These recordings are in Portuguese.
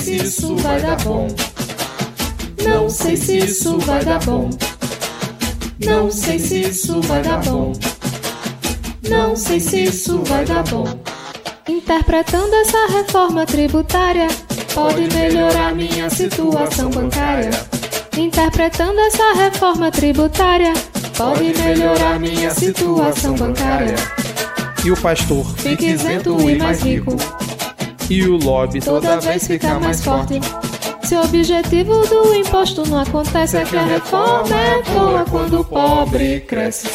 se isso vai dar bom. Não sei se isso vai dar bom. Não sei se isso vai dar bom. Não sei se isso vai dar bom. Interpretando essa reforma tributária, pode melhorar minha situação bancária. Interpretando essa reforma tributária, pode melhorar minha situação bancária. E o pastor Fique isento e mais rico, e o lobby toda vez fica mais forte. Se o objetivo do imposto não acontece, é que a reforma é boa quando o pobre cresce.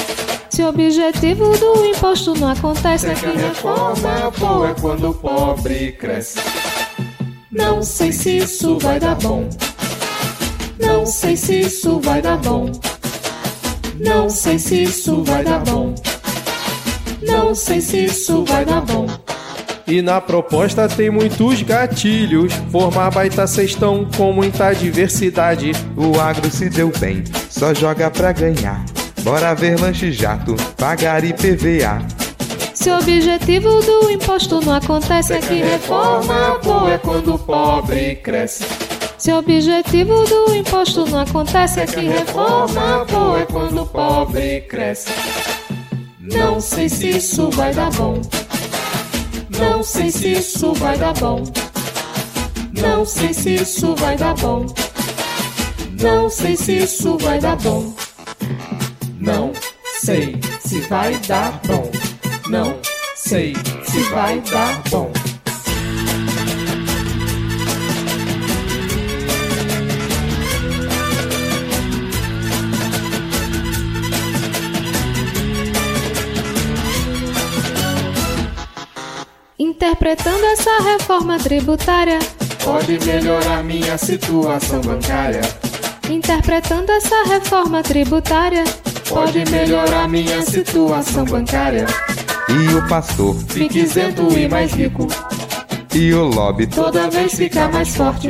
Se o objetivo do imposto não acontece, é que a reforma é boa quando o pobre cresce. Não sei se isso vai dar bom. Não sei se isso vai dar bom. Não sei se isso vai dar bom. Não sei se isso vai dar bom. E na proposta tem muitos gatilhos. Formar baita cestão com muita diversidade. O agro se deu bem, só joga pra ganhar. Bora ver lanche jato, pagar IPVA. Se o objetivo do imposto não acontece, é que Reforma boa é quando o pobre cresce. Se o objetivo do imposto não acontece, é que Reforma boa é quando o pobre cresce. Não sei se isso vai dar bom. Não sei se isso vai dar bom. Não sei se isso vai dar bom. Não sei se isso vai dar bom. Não sei se vai dar bom. Não sei se vai dar bom. Interpretando essa reforma tributária, Pode melhorar minha situação bancária. interpretando essa reforma tributária, Pode melhorar minha situação bancária. E o pastor, Fique isento e mais rico. e o lobby Toda vez fica mais forte.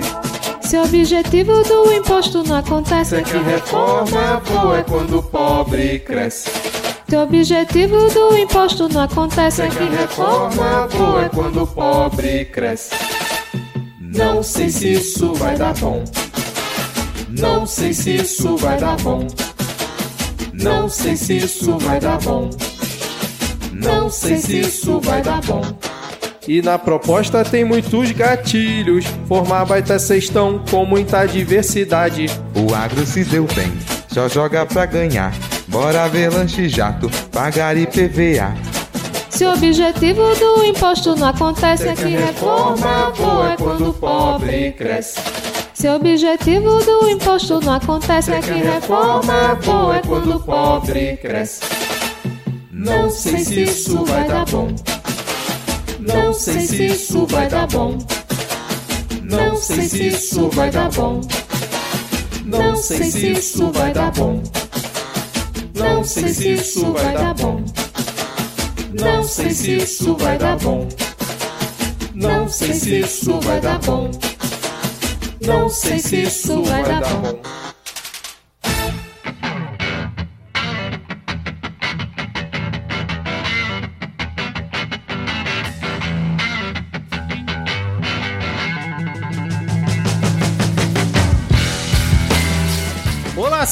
se o objetivo do imposto não acontece, É que reforma boa é quando o pobre cresce. Se o objetivo do imposto não acontece, É que reforma boa é quando o pobre cresce. Não sei se isso vai dar bom. Não sei se isso vai dar bom. Não sei se isso vai dar bom. Não sei se isso vai dar bom. E na proposta tem muitos gatilhos. Formar baita cestão com muita diversidade. O agro se deu bem, só joga pra ganhar. Bora ver lanche jato, pagar IPVA. se o objetivo do imposto não acontece, é que Reforma boa é quando o pobre cresce. se o objetivo do imposto não acontece, é que Reforma boa é quando o pobre cresce. Não sei se isso vai dar bom. Não sei se isso vai dar bom. Não sei se isso vai dar bom. Não sei se isso vai dar bom. Não sei se isso vai dar bom. Não sei se isso vai dar bom. Não sei se isso vai dar bom. Não sei se isso vai dar bom.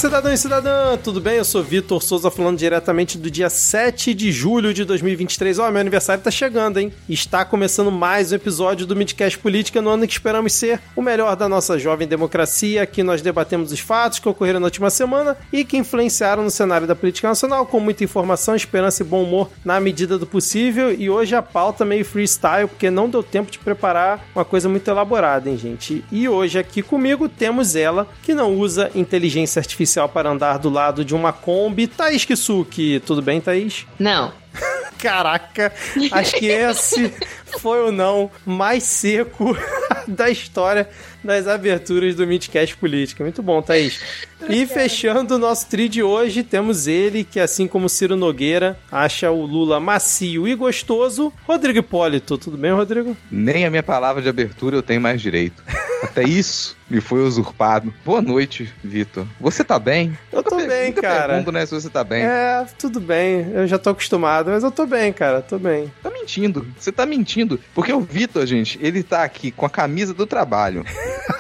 Cidadão e cidadã, tudo bem? Eu sou Vitor Souza, falando diretamente do dia 7 de julho de 2023. Ó, meu aniversário tá chegando, hein? Está começando mais um episódio do Midcast Política no ano que esperamos ser o melhor da nossa jovem democracia. Aqui nós debatemos os fatos que ocorreram na última semana e que influenciaram no cenário da política nacional, com muita informação, esperança e bom humor na medida do possível. E hoje a pauta meio freestyle, porque não deu tempo de preparar uma coisa muito elaborada, hein, gente? E hoje aqui comigo temos ela, que não usa inteligência artificial para andar do lado de uma Kombi, Thaís Kisuki. Tudo bem, Thaís? Não. Caraca, acho que esse foi o não mais seco da história das aberturas do Midcast Política. Muito bom, Thaís. E fechando o nosso tri de hoje, temos ele, que assim como Ciro Nogueira, acha o Lula macio e gostoso, Rodrigo Hipólito. Tudo bem, Rodrigo? Nem a minha palavra de abertura eu tenho mais direito. Até isso me foi usurpado. Boa noite, Vitor. Você tá bem? Eu tô Nunca bem, nunca cara. pergunto, né, se você tá bem. É, tudo bem. Eu já tô acostumado, mas eu tô bem, cara. Tô bem. Tá me mentindo. Você tá mentindo. Porque o Vitor, gente, ele tá aqui com a camisa do trabalho.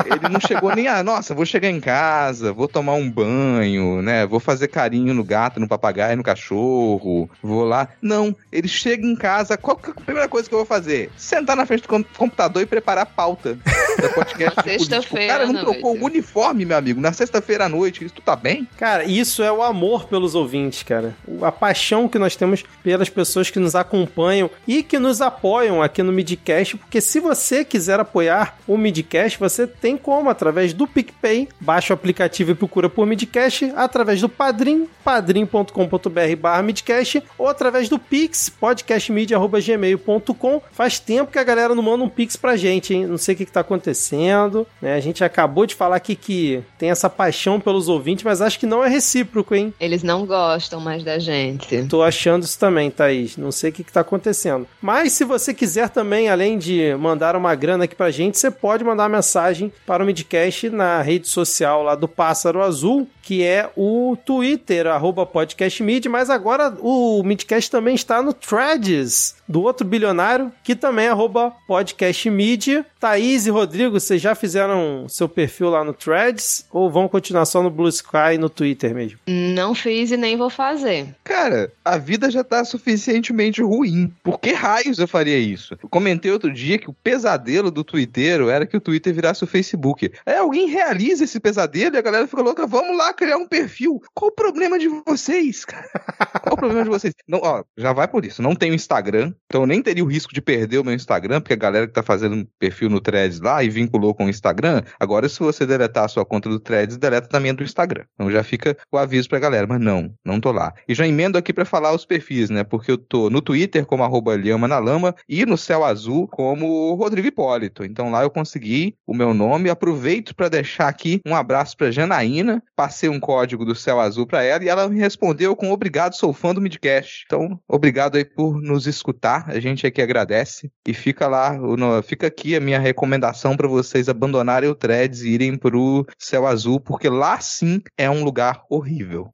Ele não chegou nem a, nossa, vou chegar em casa, vou tomar um banho, né? Vou fazer carinho no gato, no papagaio, no cachorro, vou lá. Não, ele chega em casa, qual que é a primeira coisa que eu vou fazer? Sentar na frente do computador e preparar a pauta da podcast. Sexta-feira. Cara não trocou o uniforme, meu amigo, na sexta-feira à noite. Isso tu tá bem? Cara, isso é o amor pelos ouvintes, cara. A paixão que nós temos pelas pessoas que nos acompanham e que nos apoiam aqui no Midcast, porque se você quiser apoiar o Midcast, você tem como através do PicPay, baixa o aplicativo e procura por Midcast, através do Padrim, padrim.com.br barra Midcast, ou através do Pix, podcastmedia.gmail.com. Faz tempo que a galera não manda um Pix pra gente, hein? Não sei o que, que tá acontecendo, né? A gente acabou de falar aqui que tem essa paixão pelos ouvintes, mas acho que não é recíproco, hein? Eles não gostam mais da gente. Tô achando isso também, Thaís. Não sei o que, que tá acontecendo. Mas se você quiser também, além de mandar uma grana aqui pra gente, você pode mandar mensagem para o Midcast na rede social lá do Pássaro Azul, que é o Twitter, arroba podcastmid, mas agora o Midcast também está no Threads, do outro bilionário, que também é arroba podcastmid. Thaís e Rodrigo, vocês já fizeram seu perfil lá no Threads ou vão continuar só no Blue Sky e no Twitter mesmo? Não fiz e nem vou fazer. Cara, a vida já tá suficientemente ruim. Por que raios eu faria isso? Eu comentei outro dia que o pesadelo do Twitter era que o Twitter virasse o Facebook. Aí alguém realiza esse pesadelo e a galera fica louca, vamos lá criar um perfil. Qual o problema de vocês, cara? Qual o problema de vocês? Não, ó, já vai por isso. Não tenho Instagram, então eu nem teria o risco de perder o meu Instagram, porque a galera que tá fazendo um perfil no Threads lá e vinculou com o Instagram, agora se você deletar a sua conta do Threads, deleta também do Instagram. Então já fica o aviso pra galera, mas não, não tô lá. E já emendo aqui para falar os perfis, né? Porque eu tô no Twitter como arroba Lhama na Lama e no Céu Azul como Rodrigo Hipólito. Então lá eu consegui o meu nome. Aproveito para deixar aqui um abraço pra Janaína. Passei um código do Céu Azul para ela e ela me respondeu com obrigado, sou fã do Midcast. Então, obrigado aí por nos escutar. A gente aqui agradece. E fica lá, fica aqui a minha recomendação para vocês abandonarem o Threads e irem pro Céu Azul, porque lá sim é um lugar horrível.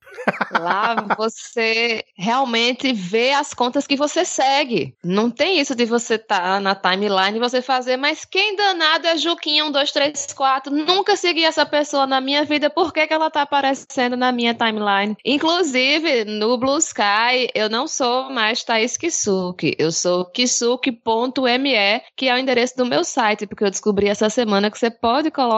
Lá você realmente vê as contas que você segue. Não tem isso de você estar tá na timeline e você fazer, mas quem danado é Juquinha 1, 2, 3, 4? Nunca segui essa pessoa na minha vida, por que, que ela tá aparecendo na minha timeline? Inclusive, no Blue Sky, eu não sou mais Thaís Kisuke, eu sou kisuke.me, que é o endereço do meu site, porque eu descobri essa semana que você pode colocar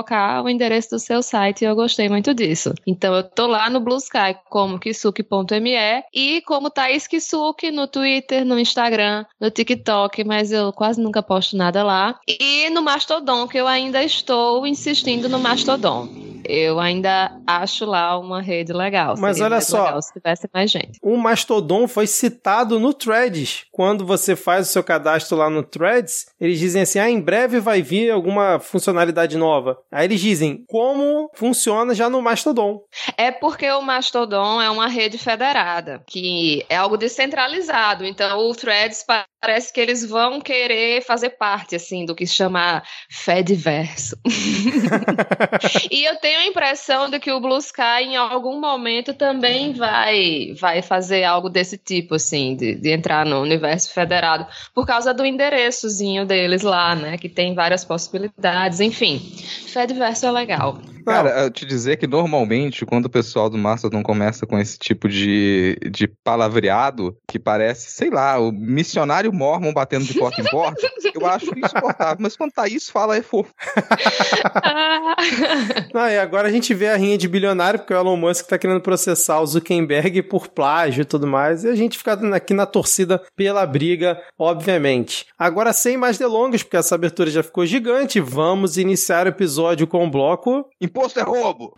o endereço do seu site e eu gostei muito disso. Então eu tô lá no Blue Sky como kisuke.me e como Thaís Kisuke no Twitter, no Instagram, no TikTok, mas eu quase nunca posto nada lá. E no Mastodon, que eu ainda estou insistindo no Mastodon. Eu ainda acho lá uma rede legal. Mas Seria olha só, se tivesse mais gente. O Mastodon foi citado no Threads. Quando você faz o seu cadastro lá no Threads, eles dizem assim: ah, em breve vai vir alguma funcionalidade nova. Aí eles dizem como funciona já no Mastodon. É porque o Mastodon é uma rede federada, que é algo descentralizado. Então o Threads parece que eles vão querer fazer parte assim do que se chama Fediverso. e eu tenho a impressão de que o Blue Sky em algum momento também vai vai fazer algo desse tipo assim, de, de entrar no universo federado, por causa do endereçozinho deles lá, né, que tem várias possibilidades, enfim. Fediverso é legal. Cara, eu te dizer que normalmente, quando o pessoal do Mastodon começa com esse tipo de, de palavreado, que parece, sei lá, o missionário mormon batendo de porta em porta, eu acho insuportável. Mas quando Thaís fala, é fofo. ah, e agora a gente vê a rinha de bilionário, porque o Elon Musk tá querendo processar o Zuckerberg por plágio e tudo mais, e a gente fica aqui na torcida pela briga, obviamente. Agora, sem mais delongas, porque essa abertura já ficou gigante, vamos iniciar o episódio com o bloco Imposto é roubo!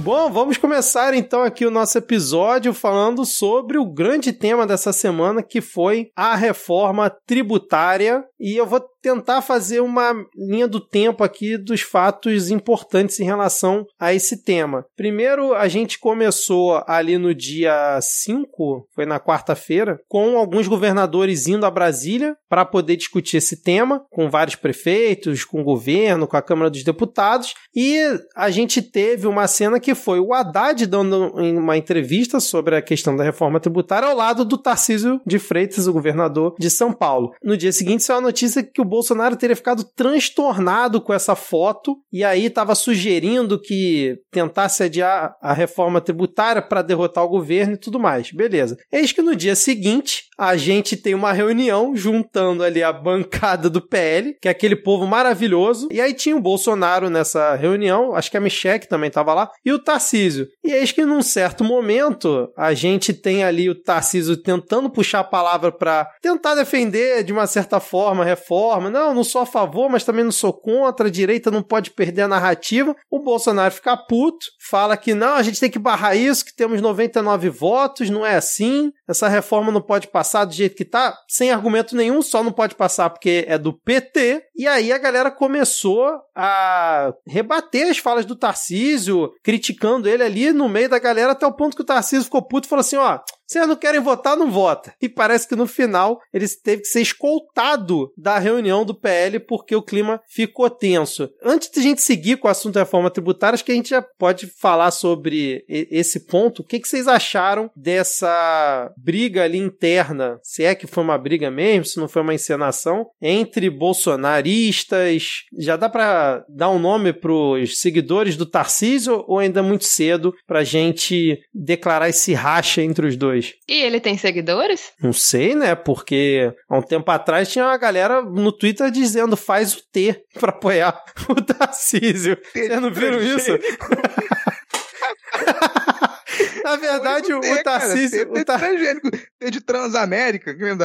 Bom, vamos começar então aqui o nosso episódio falando sobre o grande tema dessa semana que foi a reforma tributária. E eu vou tentar fazer uma linha do tempo aqui dos fatos importantes em relação a esse tema. Primeiro, a gente começou ali no dia 5, foi na quarta-feira, com alguns governadores indo a Brasília para poder discutir esse tema, com vários prefeitos, com o governo, com a Câmara dos Deputados, e a gente teve uma cena que foi o Haddad dando uma entrevista sobre a questão da reforma tributária ao lado do Tarcísio de Freitas, o governador de São Paulo. No dia seguinte, saiu a notícia que o Bolsonaro teria ficado transtornado com essa foto e aí estava sugerindo que tentasse adiar a reforma tributária para derrotar o governo e tudo mais. Beleza. Eis que no dia seguinte, a gente tem uma reunião juntando ali a bancada do PL, que é aquele povo maravilhoso, e aí tinha o Bolsonaro nessa reunião, acho que a Michelle também estava lá, e o Tarcísio. E eis que num certo momento, a gente tem ali o Tarcísio tentando puxar a palavra para tentar defender de uma certa forma a reforma. Não, não sou a favor, mas também não sou contra, a direita não pode perder a narrativa. O Bolsonaro fica puto, fala que não, a gente tem que barrar isso, que temos 99 votos, não é assim, essa reforma não pode passar passar do jeito que tá, sem argumento nenhum, só não pode passar porque é do PT. E aí a galera começou a rebater as falas do Tarcísio, criticando ele ali no meio da galera, até o ponto que o Tarcísio ficou puto e falou assim: ó, vocês não querem votar, não vota. E parece que no final ele teve que ser escoltado da reunião do PL porque o clima ficou tenso. Antes de a gente seguir com o assunto da reforma tributária, acho que a gente já pode falar sobre esse ponto. O que, vocês acharam dessa briga ali interna? Se é que foi uma briga mesmo, se não foi uma encenação, entre bolsonaristas. Já dá para dar um nome para os seguidores do Tarcísio ou ainda é muito cedo para a gente declarar esse racha entre os dois? E ele tem seguidores? Não sei, né? Porque há um tempo atrás tinha uma galera no Twitter dizendo faz o T pra apoiar o Tarcísio. Vocês não viram isso? Na verdade, o, o Tarcísio. Cara, o tar... T de Transamérica. Quem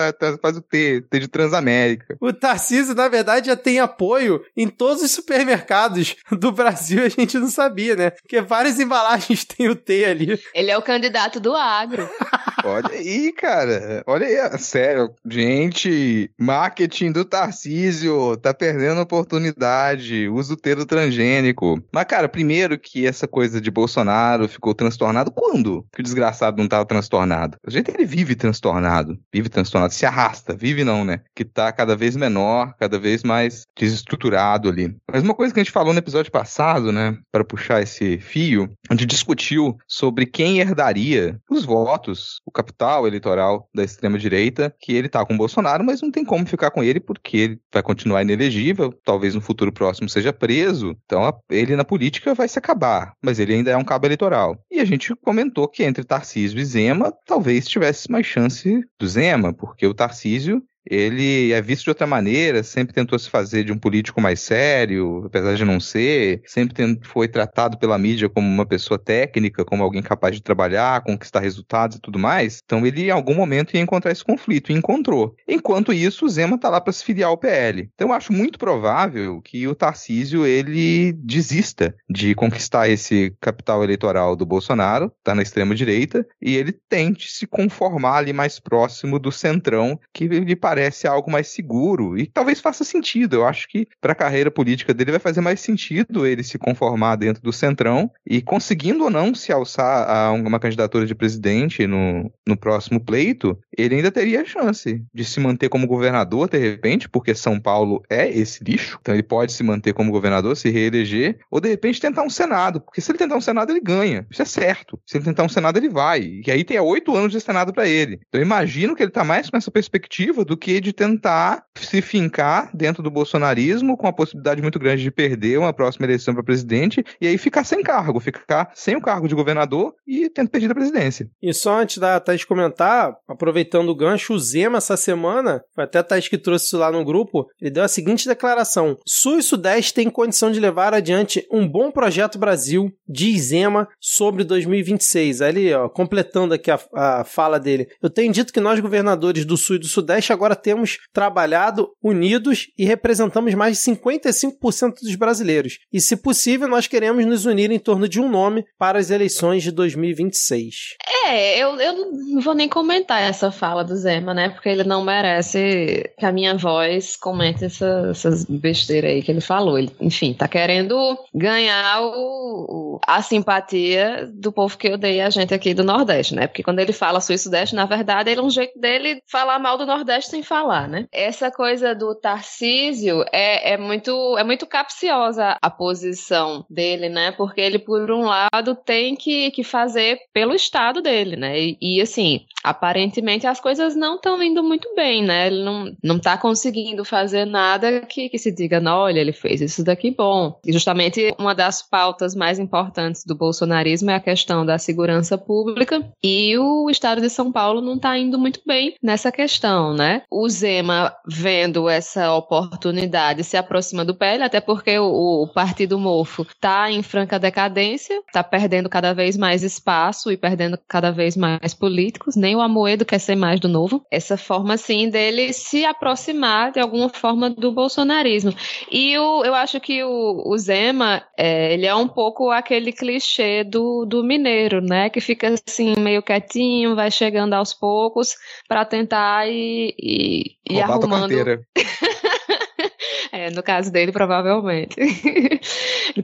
faz o T, T de Transamérica. O Tarcísio, na verdade, já tem apoio em todos os supermercados do Brasil. A gente não sabia, né? Porque várias embalagens têm o T ali. Ele é o candidato do agro. Olha aí, cara. Olha aí, sério. Gente, marketing do Tarcísio tá perdendo oportunidade. Usa o T do transgênico. Mas, cara, primeiro que essa coisa de Bolsonaro ficou transtornado quando? que o desgraçado não estava transtornado. A gente ele vive transtornado, vive transtornado, se arrasta, vive não, né? Que tá cada vez menor, cada vez mais desestruturado ali. Mas uma coisa que a gente falou no episódio passado, né, para puxar esse fio, a gente discutiu sobre quem herdaria os votos, o capital eleitoral da extrema direita, que ele tá com o Bolsonaro, mas não tem como ficar com ele porque ele vai continuar inelegível, talvez no futuro próximo seja preso. Então ele na política vai se acabar, mas ele ainda é um cabo eleitoral. E a gente comentou que entre Tarcísio e Zema, talvez tivesse mais chance do Zema, porque o Tarcísio ele é visto de outra maneira, sempre tentou se fazer de um político mais sério, apesar de não ser, sempre foi tratado pela mídia como uma pessoa técnica, como alguém capaz de trabalhar, conquistar resultados e tudo mais. Então ele em algum momento ia encontrar esse conflito e encontrou. Enquanto isso, o Zema tá lá para se filiar ao PL. Então eu acho muito provável que o Tarcísio ele desista de conquistar esse capital eleitoral do Bolsonaro, tá na extrema direita, e ele tente se conformar ali mais próximo do centrão que lhe parece parece algo mais seguro e talvez faça sentido. Eu acho que para a carreira política dele vai fazer mais sentido ele se conformar dentro do centrão e conseguindo ou não se alçar a uma candidatura de presidente no, no próximo pleito, ele ainda teria chance de se manter como governador de repente, porque São Paulo é esse lixo, então ele pode se manter como governador, se reeleger, ou de repente tentar um Senado, porque se ele tentar um Senado ele ganha, isso é certo. Se ele tentar um Senado ele vai, e aí tem oito anos de Senado para ele. Então eu imagino que ele está mais com essa perspectiva do que de tentar se fincar dentro do bolsonarismo, com a possibilidade muito grande de perder uma próxima eleição para presidente, e aí ficar sem cargo, ficar sem o cargo de governador e tendo perdido a presidência. E só antes da Thaís comentar, aproveitando o gancho, o Zema essa semana, foi até a Thaís que trouxe isso lá no grupo, ele deu a seguinte declaração: Sul e Sudeste têm condição de levar adiante um bom projeto Brasil, diz Zema, sobre 2026. Ali, ó, completando aqui a, a fala dele. Eu tenho dito que nós, governadores do Sul e do Sudeste, agora temos trabalhado unidos e representamos mais de 55% dos brasileiros. E, se possível, nós queremos nos unir em torno de um nome para as eleições de 2026. É, eu, eu não vou nem comentar essa fala do Zema, né? Porque ele não merece que a minha voz comente essa, essas besteiras aí que ele falou. Ele, enfim, tá querendo ganhar o, a simpatia do povo que odeia a gente aqui do Nordeste, né? Porque quando ele fala sul-sudeste, na verdade, ele é um jeito dele falar mal do Nordeste sem falar, né? Essa coisa do Tarcísio é, é, muito, é muito capciosa a posição dele, né? Porque ele, por um lado, tem que, que fazer pelo Estado dele, né? E, e assim, aparentemente as coisas não estão indo muito bem, né? Ele não, não tá conseguindo fazer nada que, que se diga, não, olha, ele fez isso daqui bom. E justamente uma das pautas mais importantes do bolsonarismo é a questão da segurança pública e o estado de São Paulo não tá indo muito bem nessa questão, né? O Zema, vendo essa oportunidade, se aproxima do PL, até porque o, o Partido Mofo tá em franca decadência, tá perdendo cada vez mais espaço e perdendo cada vez mais políticos, nem o Amoedo quer ser mais do novo. Essa forma, assim, dele se aproximar de alguma forma do bolsonarismo. E o, eu acho que o, o Zema, é, ele é um pouco aquele clichê do, do mineiro, né? Que fica assim, meio quietinho, vai chegando aos poucos para tentar ir, ir, ir arrumando. É, no caso dele, provavelmente.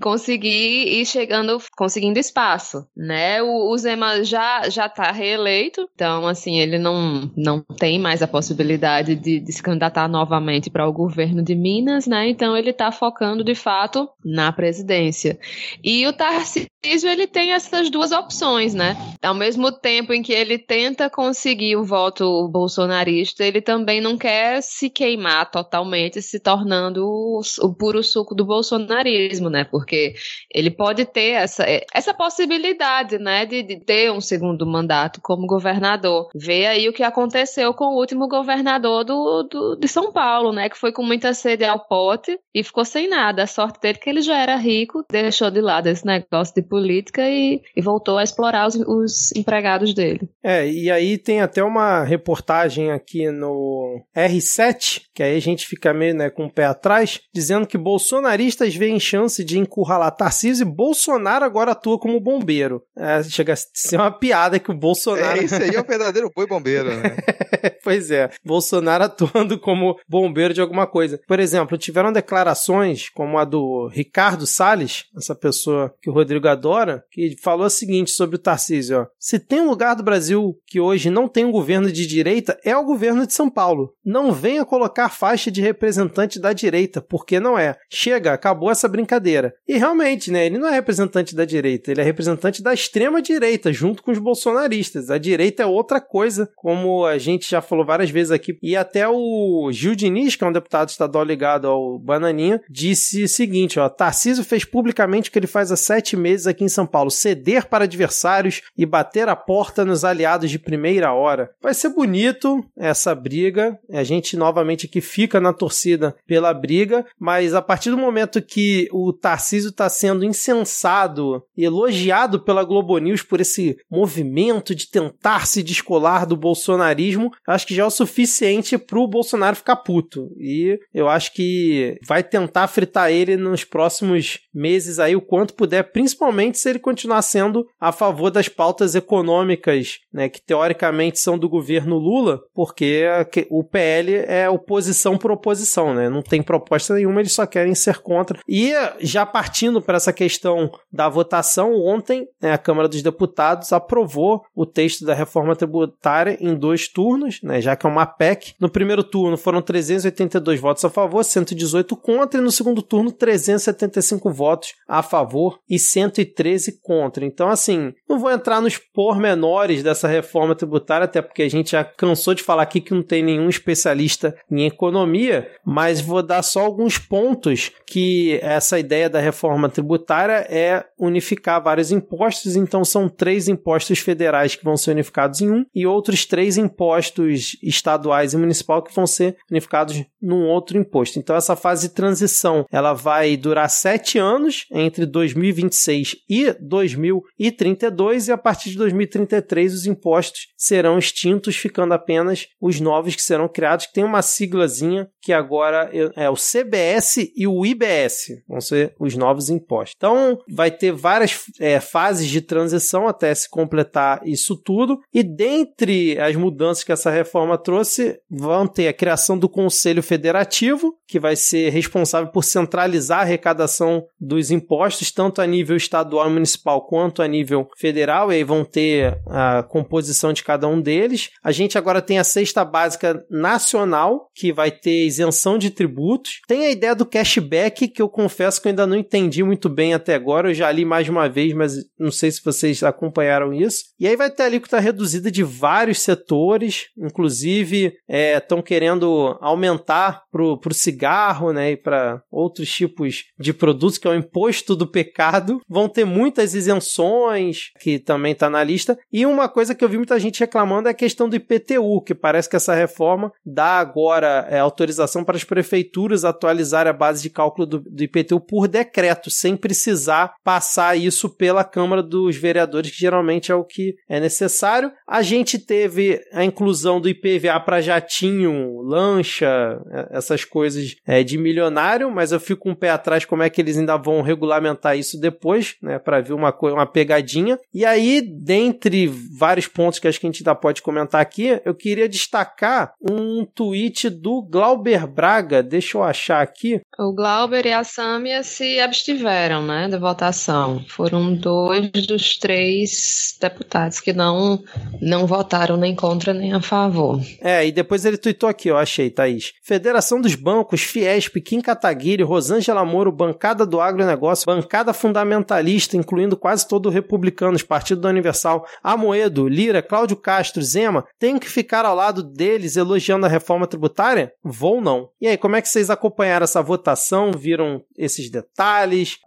Conseguir ir chegando, conseguindo espaço, né? O, o Zema já, já tá reeleito, então, assim, ele não, não tem mais a possibilidade de, de se candidatar novamente para o governo de Minas, né? Então, ele tá focando, de fato, na presidência. E o Tarcísio, ele tem essas duas opções, né? Ao mesmo tempo em que ele tenta conseguir o voto bolsonarista, ele também não quer se queimar totalmente, se tornando o, o puro suco do bolsonarismo, né? Porque ele pode ter essa, essa possibilidade, né, de, de ter um segundo mandato como governador. Vê aí o que aconteceu com o último governador do, do, de São Paulo, né, que foi com muita sede ao pote e ficou sem nada. A sorte dele é que ele já era rico, deixou de lado esse negócio de política e, e voltou a explorar os, os empregados dele. É, e aí tem até uma reportagem aqui no R7, que aí a gente fica meio né, com o pé atrás, dizendo que bolsonaristas veem chance de encurralar Tarcísio e Bolsonaro agora atua como bombeiro. É, chega a ser uma piada que o Bolsonaro. É, isso aí é o verdadeiro boi bombeiro, né? pois é. Bolsonaro atuando como bombeiro de alguma coisa. Por exemplo, tiveram declarações como a do Ricardo Salles, essa pessoa que o Rodrigo adora, que falou o seguinte sobre o Tarcísio: ó, se tem um lugar do Brasil que hoje não tem um governo de direita, é o governo de São Paulo. Não venha colocar faixa de representante da direita, porque não é. Chega, acabou essa brincadeira. E realmente, né, ele não é representante da direita, ele é representante da extrema direita, junto com os bolsonaristas. A direita é outra coisa, como a gente já falou várias vezes aqui. E até o Gil Diniz, que é um deputado estadual ligado ao Bananinha, disse o seguinte: ó, Tarcísio fez publicamente o que ele faz há sete meses aqui em São Paulo: ceder para adversários e bater a porta nos aliados de primeira hora. Vai ser bonito essa briga. A gente novamente aqui fica na torcida pela briga, mas a partir do momento que o Tarcísio está sendo incensado e elogiado pela Globo News por esse movimento de tentar se descolar do bolsonarismo, acho que já é o suficiente para o Bolsonaro ficar puto. E eu acho que vai tentar fritar ele nos próximos meses aí o quanto puder, principalmente se ele continuar sendo a favor das pautas econômicas, né, que teoricamente são do governo Lula, porque o PL é oposição por oposição, né? Não tem proposta nenhuma, eles só querem ser contra. E já partindo para essa questão da votação, ontem né, a Câmara dos Deputados aprovou o texto da reforma tributária em dois turnos, né, já que é uma PEC. No primeiro turno foram 382 votos a favor, 118 contra, e no segundo turno 375 votos a favor e 113 contra. Então, assim, não vou entrar nos pormenores dessa reforma tributária, até porque a gente já cansou de falar aqui que não tem nenhum especialista em economia, mas vou dar só alguns pontos que essa ideia da reforma tributária é unificar vários impostos, então são três impostos federais que vão ser unificados em um e outros três impostos estaduais e municipal que vão ser unificados num outro imposto. Então essa fase de transição ela vai durar sete anos entre 2026 e 2032 e a partir de 2033 os impostos serão extintos, ficando apenas os novos que serão criados, que tem uma siglazinha que agora é o CBS e o IBS, vão ser os os novos impostos. Então, vai ter várias é, fases de transição até se completar isso tudo, e dentre as mudanças que essa reforma trouxe, vão ter a criação do Conselho Federativo, que vai ser responsável por centralizar a arrecadação dos impostos, tanto a nível estadual e municipal quanto a nível federal, e aí vão ter a composição de cada um deles. A gente agora tem a cesta básica nacional, que vai ter isenção de tributos. Tem a ideia do cashback, que eu confesso que eu ainda não entendi muito bem até agora. Eu já li mais uma vez, mas não sei se vocês acompanharam isso. E aí vai ter alíquota reduzida de vários setores, inclusive estão é, querendo aumentar para o cigarro né, e para outros tipos de produtos, que é o imposto do pecado. Vão ter muitas isenções, que também está na lista. E uma coisa que eu vi muita gente reclamando é a questão do IPTU, que parece que essa reforma dá agora é, autorização para as prefeituras atualizar a base de cálculo do, do IPTU por decreto, sem precisar passar isso pela Câmara dos Vereadores, que geralmente é o que é necessário. A gente teve a inclusão do IPVA para jatinho, lancha, é, essas coisas é, de milionário, mas eu fico um pé atrás como é que eles ainda vão regulamentar isso depois, né, para ver uma, uma pegadinha. E aí, dentre vários pontos que acho que a gente ainda pode comentar aqui, eu queria destacar um tweet do Glauber Braga, deixa eu achar aqui. O Glauber e a Sâmia se abstiveram, né, da votação. Foram dois dos três deputados que não, não votaram nem contra nem a favor. É, e depois ele tweetou aqui, eu achei, Thaís. Federação dos Bancos, Fiesp, Kim Kataguiri, Rosângela Moro, Bancada do Agronegócio, Bancada Fundamentalista, incluindo quase todo o Republicanos, Partido do Universal, Amoedo, Lira, Cláudio Castro, Zema, tenho que ficar ao lado deles elogiando a reforma tributária? Vou não. E aí, como é que vocês acompanharam essa votação? Viram esses detalhes?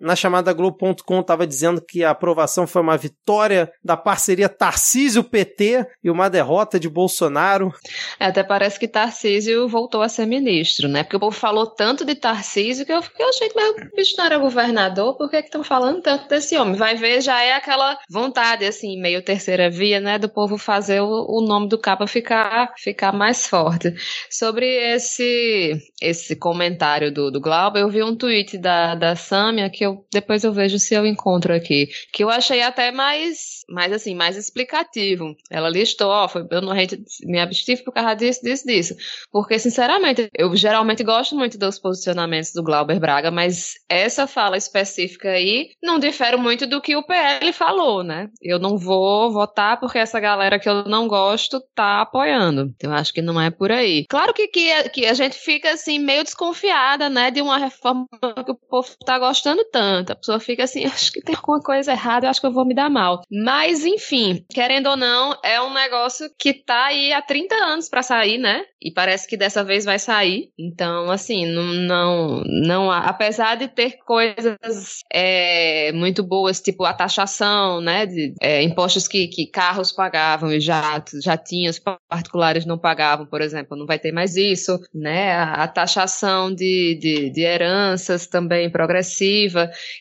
Na chamada Globo.com estava dizendo que a aprovação foi uma vitória da parceria Tarcísio-PT e uma derrota de Bolsonaro. É, até parece que Tarcísio voltou a ser ministro, né? Porque o povo falou tanto de Tarcísio que eu, achei que meu bicho não era governador, por que estão falando tanto desse homem? Vai ver, já é aquela vontade, assim, meio terceira via, né? Do povo fazer o, o nome do capa ficar, ficar mais forte. Sobre esse, esse comentário do, do Glauber, eu vi um tweet da, da Sâmia que eu depois eu vejo se eu encontro aqui, que eu achei até mais, mais assim, mais explicativo. Ela listou, ó, foi, eu não me abstive por causa disso, disso, disso. Porque, sinceramente, eu geralmente gosto muito dos posicionamentos do Glauber Braga, mas essa fala específica aí não difere muito do que o PL falou, né? Eu não vou votar porque essa galera que eu não gosto tá apoiando. Então, eu acho que não é por aí. Claro que, que, que a gente fica, assim, meio desconfiada, né, de uma reforma que o povo tá gostando tanto. A pessoa fica assim, acho que tem alguma coisa errada, acho que eu vou me dar mal. Mas, enfim, querendo ou não, é um negócio que tá aí há 30 anos para sair, né? E parece que dessa vez vai sair. Então, assim, não, não, não apesar de ter coisas é, muito boas, tipo a taxação, né? De é, impostos que, que carros pagavam e jatos, jatinhos particulares não pagavam, por exemplo, não vai ter mais isso, né? A, a taxação de, de, de heranças também progressiva.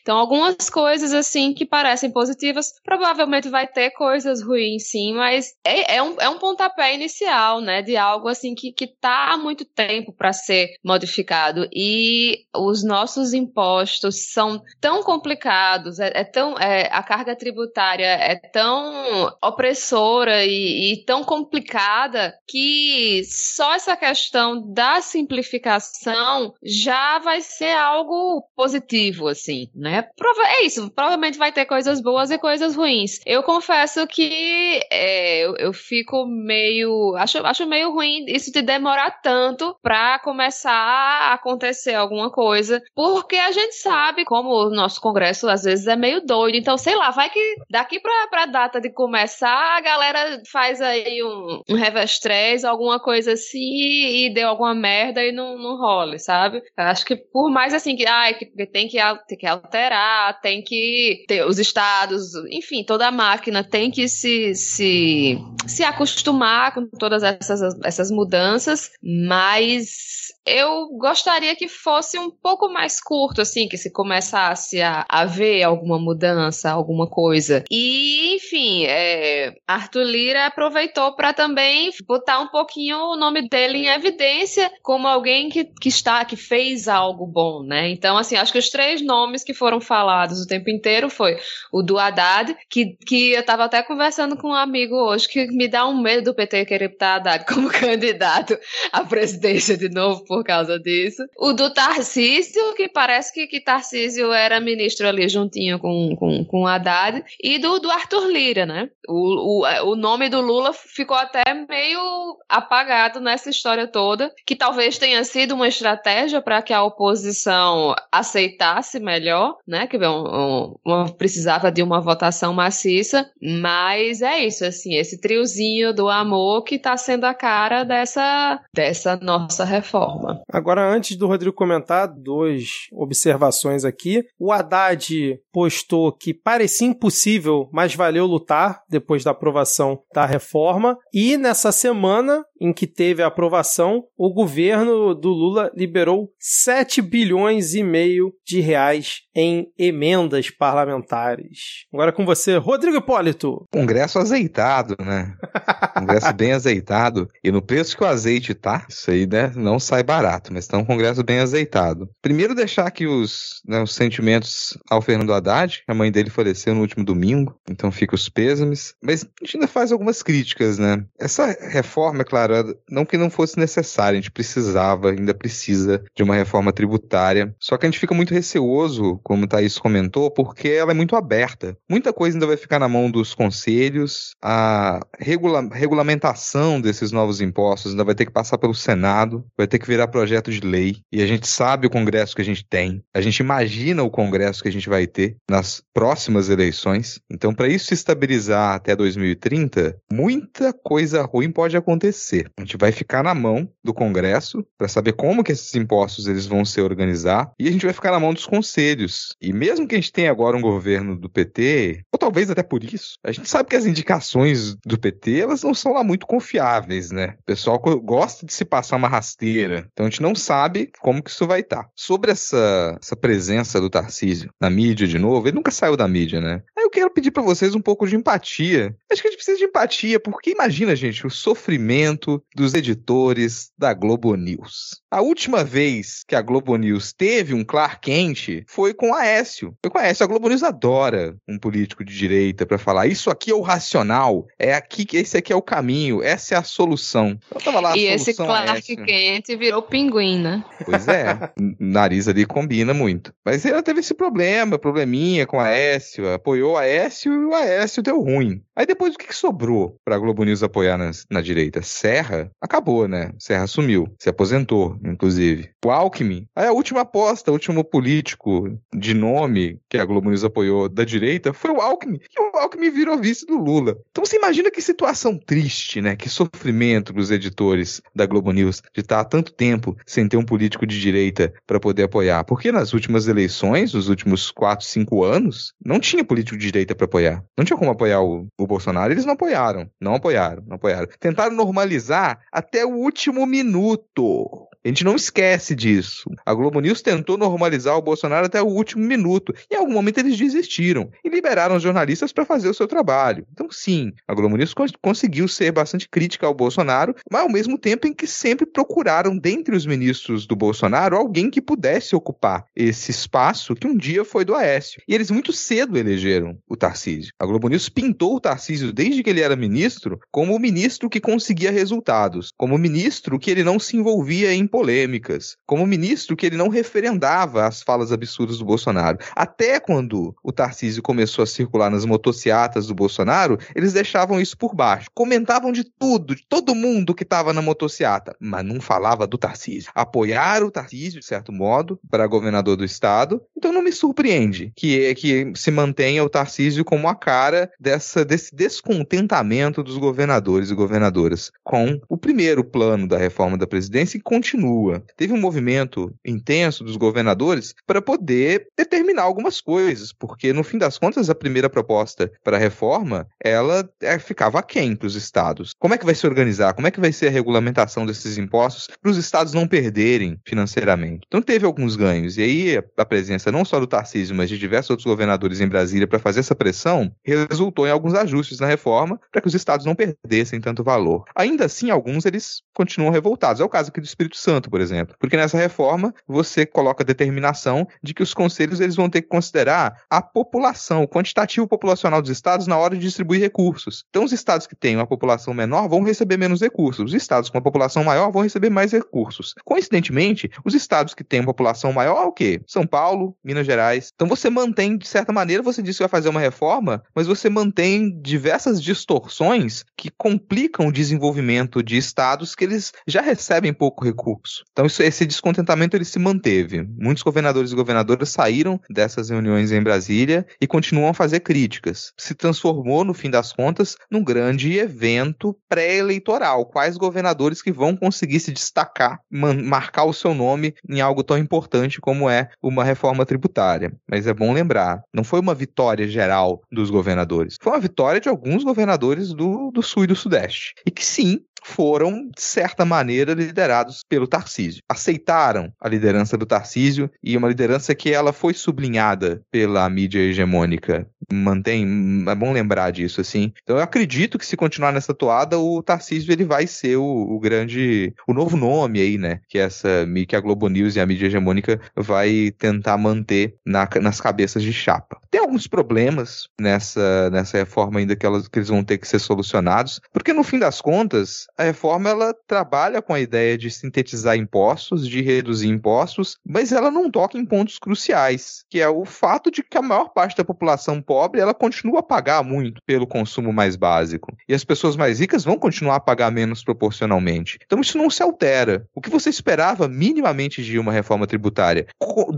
Então, algumas coisas assim que parecem positivas, provavelmente vai ter coisas ruins sim, mas é, é, um, é um pontapé inicial, né? De algo assim que, que tá há muito tempo para ser modificado. E os nossos impostos são tão complicados, é, é tão. É, a carga tributária é tão opressora e, e tão complicada que só essa questão da simplificação já vai ser algo positivo, assim, né? Prova é isso, provavelmente vai ter coisas boas e coisas ruins. Eu confesso que é, eu, eu, fico meio. Acho, acho meio ruim isso de demorar tanto pra começar a acontecer alguma coisa, porque a gente sabe como o nosso Congresso às vezes é meio doido. Então, sei lá, vai que daqui pra, pra data de começar, a galera faz aí um, um revestrez, alguma coisa assim, e deu alguma merda e não, não role, sabe? Acho que por mais assim que, ah, que tem que, tem que alterar, tem que ter os estados, enfim, toda a máquina tem que se, se, se acostumar com todas essas, essas mudanças, mas eu gostaria que fosse um pouco mais curto, assim, que se começasse a, a ver alguma mudança, alguma coisa. E, enfim, é, Arthur Lira aproveitou para também botar um pouquinho o nome dele em evidência como alguém que, que está, que fez algo bom, né? Então, assim, acho que os três nomes que foram falados o tempo inteiro foi o do Haddad, que, que eu estava até conversando com um amigo hoje, que me dá um medo do PT querer botar Haddad como candidato à presidência de novo por causa disso. O do Tarcísio, que parece que, que Tarcísio era ministro ali juntinho com, com, com Haddad, e do, do Arthur Lira, né? O, o, o nome do Lula ficou até meio apagado nessa história toda, que talvez tenha sido uma estratégia para que a oposição aceitasse melhor, né? Que um, um, precisava de uma votação maciça, mas é isso, assim, esse triozinho do amor que está sendo a cara dessa, dessa nossa reforma. Agora, antes do Rodrigo comentar, duas observações aqui. O Haddad postou que parecia impossível, mas valeu lutar depois da aprovação da reforma. E nessa semana em que teve a aprovação, o governo do Lula liberou 7 bilhões e meio de reais em emendas parlamentares. Agora com você, Rodrigo Hipólito. Congresso azeitado, né? Congresso bem azeitado. E no preço que o azeite tá, isso aí né, não sai barato, mas tá um Congresso bem azeitado. Primeiro deixar aqui os, né, os sentimentos ao Fernando Haddad, a mãe dele faleceu no último domingo, então fica os pêsames. Mas a gente ainda faz algumas críticas, né? Essa reforma, é claro, não que não fosse necessária, a gente precisava, ainda precisa de uma reforma tributária. Só que a gente fica muito receoso, como o Thaís comentou, porque ela é muito aberta. Muita coisa ainda vai ficar na mão dos conselhos, a regula regulamentação desses novos impostos ainda vai ter que passar pelo Senado, vai ter que virar projeto de lei, e a gente sabe o Congresso que a gente tem, a gente imagina o Congresso que a gente vai ter nas próximas eleições. Então, para isso se estabilizar até 2030, muita coisa ruim pode acontecer. A gente vai ficar na mão do Congresso para saber como que esses impostos eles vão se organizar e a gente vai ficar na mão dos conselhos. E mesmo que a gente tenha agora um governo do PT, ou talvez até por isso, a gente sabe que as indicações do PT elas não são lá muito confiáveis, né? O pessoal gosta de se passar uma rasteira. Então a gente não sabe como que isso vai estar. Tá. Sobre essa, essa presença do Tarcísio na mídia de novo, ele nunca saiu da mídia, né? Eu quero pedir para vocês um pouco de empatia. Acho que a gente precisa de empatia, porque imagina, gente, o sofrimento dos editores da Globo News. A última vez que a Globo News teve um Clark Kent foi com a Aécio. Foi com a Aécio. A Globo News adora um político de direita para falar isso aqui é o racional, é aqui que esse aqui é o caminho, essa é a solução. Eu tava lá, e esse Clark Kent virou pinguim, né? Pois é, o nariz ali combina muito. Mas ela teve esse problema, probleminha com a Aécio, apoiou a Aécio e o Aécio deu ruim. Aí depois o que, que sobrou pra Globo News apoiar na, na direita? Serra? Acabou, né? Serra sumiu, se aposentou inclusive. O Alckmin, aí a última aposta, o último político de nome que a Globo News apoiou da direita foi o Alckmin. E o Alckmin virou vice do Lula. Então você imagina que situação triste, né? Que sofrimento dos editores da Globo News de estar há tanto tempo sem ter um político de direita para poder apoiar. Porque nas últimas eleições, nos últimos 4, 5 anos, não tinha político de direita para apoiar. Não tinha como apoiar o, o Bolsonaro, eles não apoiaram. Não apoiaram, não apoiaram. Tentaram normalizar até o último minuto. A gente não esquece disso. A Globo News tentou normalizar o Bolsonaro até o último minuto. Em algum momento eles desistiram e liberaram os jornalistas para fazer o seu trabalho. Então, sim, a Globo News cons conseguiu ser bastante crítica ao Bolsonaro, mas ao mesmo tempo em que sempre procuraram, dentre os ministros do Bolsonaro, alguém que pudesse ocupar esse espaço que um dia foi do Aécio. E eles muito cedo elegeram o Tarcísio. A Globo News pintou o Tarcísio desde que ele era ministro como o ministro que conseguia resultados, como o ministro que ele não se envolvia em polêmicas, como ministro que ele não referendava as falas absurdas do Bolsonaro. Até quando o Tarcísio começou a circular nas motocicletas do Bolsonaro, eles deixavam isso por baixo. Comentavam de tudo, de todo mundo que estava na motocicleta, mas não falava do Tarcísio. Apoiaram o Tarcísio, de certo modo, para governador do estado. Então não me surpreende que, que se mantenha o Tarcísio como a cara dessa, desse descontentamento dos governadores e governadoras com o primeiro plano da reforma da presidência e continua continua. Teve um movimento intenso dos governadores para poder determinar algumas coisas, porque no fim das contas a primeira proposta para a reforma, ela é, ficava aquém para os estados. Como é que vai se organizar? Como é que vai ser a regulamentação desses impostos para os estados não perderem financeiramente? Então teve alguns ganhos. E aí a presença não só do Tarcísio, mas de diversos outros governadores em Brasília para fazer essa pressão, resultou em alguns ajustes na reforma para que os estados não perdessem tanto valor. Ainda assim, alguns eles continuam revoltados. É o caso aqui do Espírito Santo, por exemplo, porque nessa reforma você coloca a determinação de que os conselhos eles vão ter que considerar a população, o quantitativo populacional dos estados na hora de distribuir recursos. Então, os estados que têm uma população menor vão receber menos recursos, os estados com uma população maior vão receber mais recursos. Coincidentemente, os estados que têm uma população maior, o quê? São Paulo, Minas Gerais. Então, você mantém, de certa maneira, você disse que vai fazer uma reforma, mas você mantém diversas distorções que complicam o desenvolvimento de estados que eles já recebem pouco recurso. Então, isso, esse descontentamento ele se manteve. Muitos governadores e governadoras saíram dessas reuniões em Brasília e continuam a fazer críticas. Se transformou, no fim das contas, num grande evento pré-eleitoral. Quais governadores que vão conseguir se destacar, marcar o seu nome em algo tão importante como é uma reforma tributária. Mas é bom lembrar, não foi uma vitória geral dos governadores. Foi uma vitória de alguns governadores do, do Sul e do Sudeste. E que sim, foram, de certa maneira, liderados pelo Tarcísio. Aceitaram a liderança do Tarcísio e uma liderança que ela foi sublinhada pela mídia hegemônica. Mantém, é bom lembrar disso, assim. Então eu acredito que se continuar nessa toada, o Tarcísio ele vai ser o, o grande, o novo nome aí, né? Que essa, que a Globo News e a mídia hegemônica vai tentar manter na, nas cabeças de chapa. Tem alguns problemas nessa, nessa reforma ainda que, elas, que eles vão ter que ser solucionados, porque no fim das contas, a reforma ela trabalha com a ideia de sintetizar impostos, de reduzir impostos, mas ela não toca em pontos cruciais, que é o fato de que a maior parte da população pobre ela continua a pagar muito pelo consumo mais básico. E as pessoas mais ricas vão continuar a pagar menos proporcionalmente. Então isso não se altera. O que você esperava minimamente de uma reforma tributária?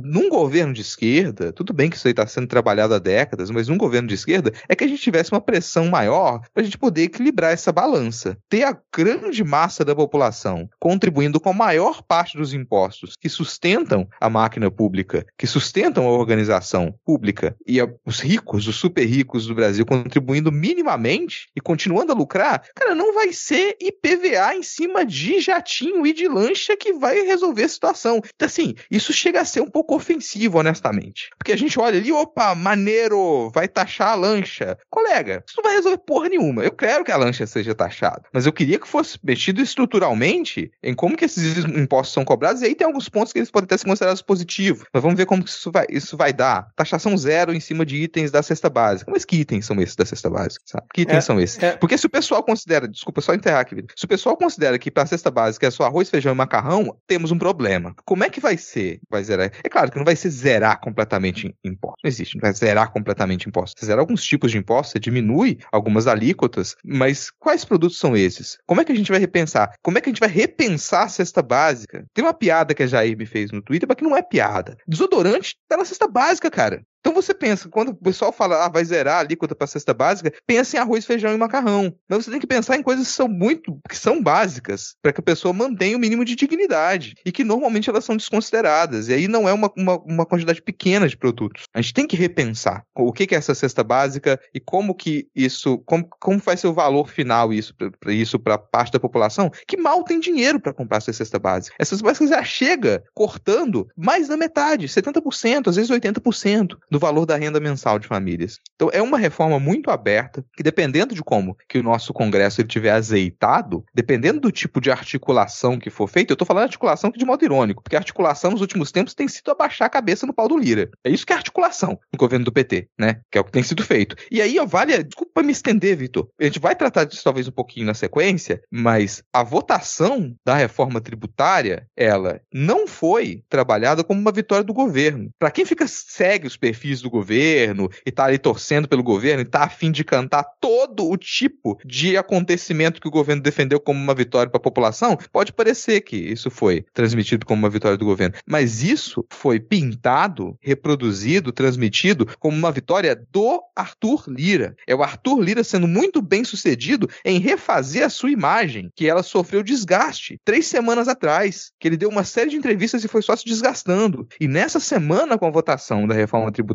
Num governo de esquerda, tudo bem que isso aí está sendo trabalhado há décadas, mas num governo de esquerda é que a gente tivesse uma pressão maior para a gente poder equilibrar essa balança. Ter a grande massa da população contribuindo com a maior parte dos impostos que sustentam a máquina pública, que sustentam a organização pública, e a, os ricos, os super ricos do Brasil contribuindo minimamente e continuando a lucrar, cara, não vai ser IPVA em cima de jatinho e de lancha que vai resolver a situação. Então, assim, isso chega a ser um pouco ofensivo, honestamente. Porque a gente olha ali, opa, maneiro, vai taxar a lancha. Colega, isso não vai resolver porra nenhuma. Eu quero que a lancha seja taxada, mas eu queria que fosse mexido estruturalmente em como que esses impostos são cobrados, e aí tem alguns pontos que eles podem até ser considerados positivos. Mas vamos ver como isso vai, isso vai dar. Taxação zero em cima de itens da cesta básica. Mas que itens são esses da cesta básica? Sabe? Que itens é, são esses? É... Porque se o pessoal considera, desculpa só enterrar aqui, se o pessoal considera que para a cesta básica é só arroz, feijão e macarrão, temos um problema. Como é que vai ser? Vai zerar? É claro que não vai ser zerar completamente impostos. Não existe, não vai zerar completamente impostos. Você zera alguns tipos de impostos, você diminui algumas alíquotas, mas quais produtos são esses? Como é que a gente vai repensar? Como é que a gente vai repensar a cesta básica? Tem uma piada que a Jair me fez no Twitter, mas que não é piada. Desodorante tá na cesta básica, cara. Então você pensa, quando o pessoal fala, ah, vai zerar a alíquota para cesta básica, pensa em arroz, feijão e macarrão. Mas você tem que pensar em coisas que são muito, que são básicas, para que a pessoa mantenha o mínimo de dignidade. E que normalmente elas são desconsideradas. E aí não é uma, uma, uma quantidade pequena de produtos. A gente tem que repensar o que, que é essa cesta básica e como que isso, como, como vai ser o valor final isso para isso parte da população que mal tem dinheiro para comprar essa cesta básica. Essas básicas já chega cortando mais da metade, 70%, às vezes 80% do valor da renda mensal de famílias. Então é uma reforma muito aberta que dependendo de como que o nosso Congresso ele tiver azeitado, dependendo do tipo de articulação que for feita, eu estou falando articulação que de modo irônico, porque a articulação nos últimos tempos tem sido abaixar a cabeça no pau do Lira. É isso que é articulação no governo do PT, né? Que é o que tem sido feito. E aí, ó, vale, desculpa me estender, Vitor. A gente vai tratar disso talvez um pouquinho na sequência, mas a votação da reforma tributária, ela não foi trabalhada como uma vitória do governo. Para quem fica segue os perfis perfis do governo e tá ali torcendo pelo governo e tá afim de cantar todo o tipo de acontecimento que o governo defendeu como uma vitória para a população, pode parecer que isso foi transmitido como uma vitória do governo, mas isso foi pintado, reproduzido, transmitido como uma vitória do Arthur Lira. É o Arthur Lira sendo muito bem sucedido em refazer a sua imagem, que ela sofreu desgaste três semanas atrás, que ele deu uma série de entrevistas e foi só se desgastando. E nessa semana, com a votação da reforma tributária,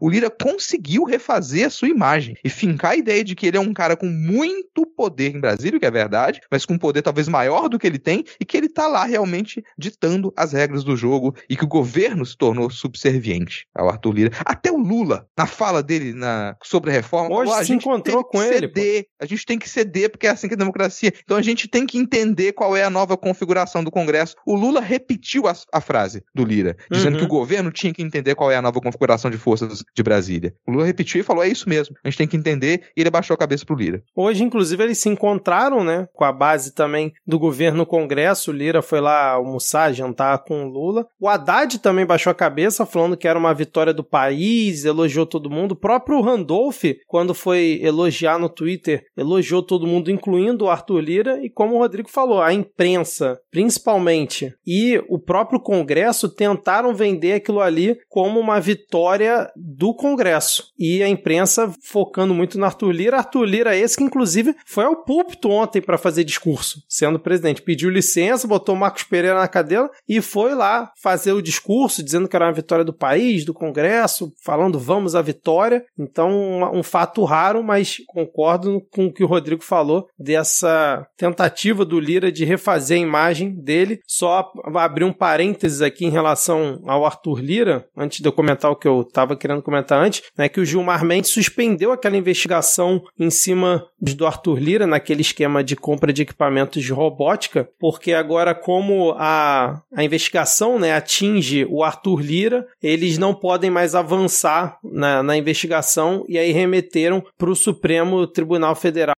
o Lira conseguiu refazer a sua imagem e fincar a ideia de que ele é um cara com muito poder em Brasília, que é verdade, mas com um poder talvez maior do que ele tem e que ele tá lá realmente ditando as regras do jogo e que o governo se tornou subserviente ao Arthur Lira. Até o Lula, na fala dele na, sobre a reforma, Hoje falou, a se gente encontrou tem com que ele, pô." ceder, a gente tem que ceder porque é assim que é a democracia. Então a gente tem que entender qual é a nova configuração do Congresso. O Lula repetiu a, a frase do Lira, dizendo Uhum. que o governo tinha que entender qual é a nova configuração de forças de Brasília. O Lula repetiu e falou: é isso mesmo, a gente tem que entender, e ele baixou a cabeça pro Lira. Hoje, inclusive, eles se encontraram, né? Com a base também do governo no Congresso. O Lira foi lá almoçar, jantar com o Lula. O Haddad também baixou a cabeça, falando que era uma vitória do país, elogiou todo mundo. O próprio Randolph, quando foi elogiar no Twitter, elogiou todo mundo, incluindo o Arthur Lira. E como o Rodrigo falou, a imprensa, principalmente, e o próprio Congresso tentaram vender aquilo ali como uma vitória do Congresso. E a imprensa focando muito no Arthur Lira. Arthur Lira, esse que inclusive foi ao púlpito ontem para fazer discurso, sendo presidente. Pediu licença, botou Marcos Pereira na cadeira e foi lá fazer o discurso, dizendo que era uma vitória do país, do Congresso, falando vamos à vitória. Então, um, um fato raro, mas concordo com o que o Rodrigo falou dessa tentativa do Lira de refazer a imagem dele. Só abrir um parênteses aqui em relação ao Arthur Lira, antes de eu comentar o que eu estava querendo comentar antes, né, que o Gilmar Mendes suspendeu aquela investigação em cima do Arthur Lira, naquele esquema de compra de equipamentos de robótica, porque agora, como a, a investigação né, atinge o Arthur Lira, eles não podem mais avançar na, na investigação e aí remeteram para o Supremo Tribunal Federal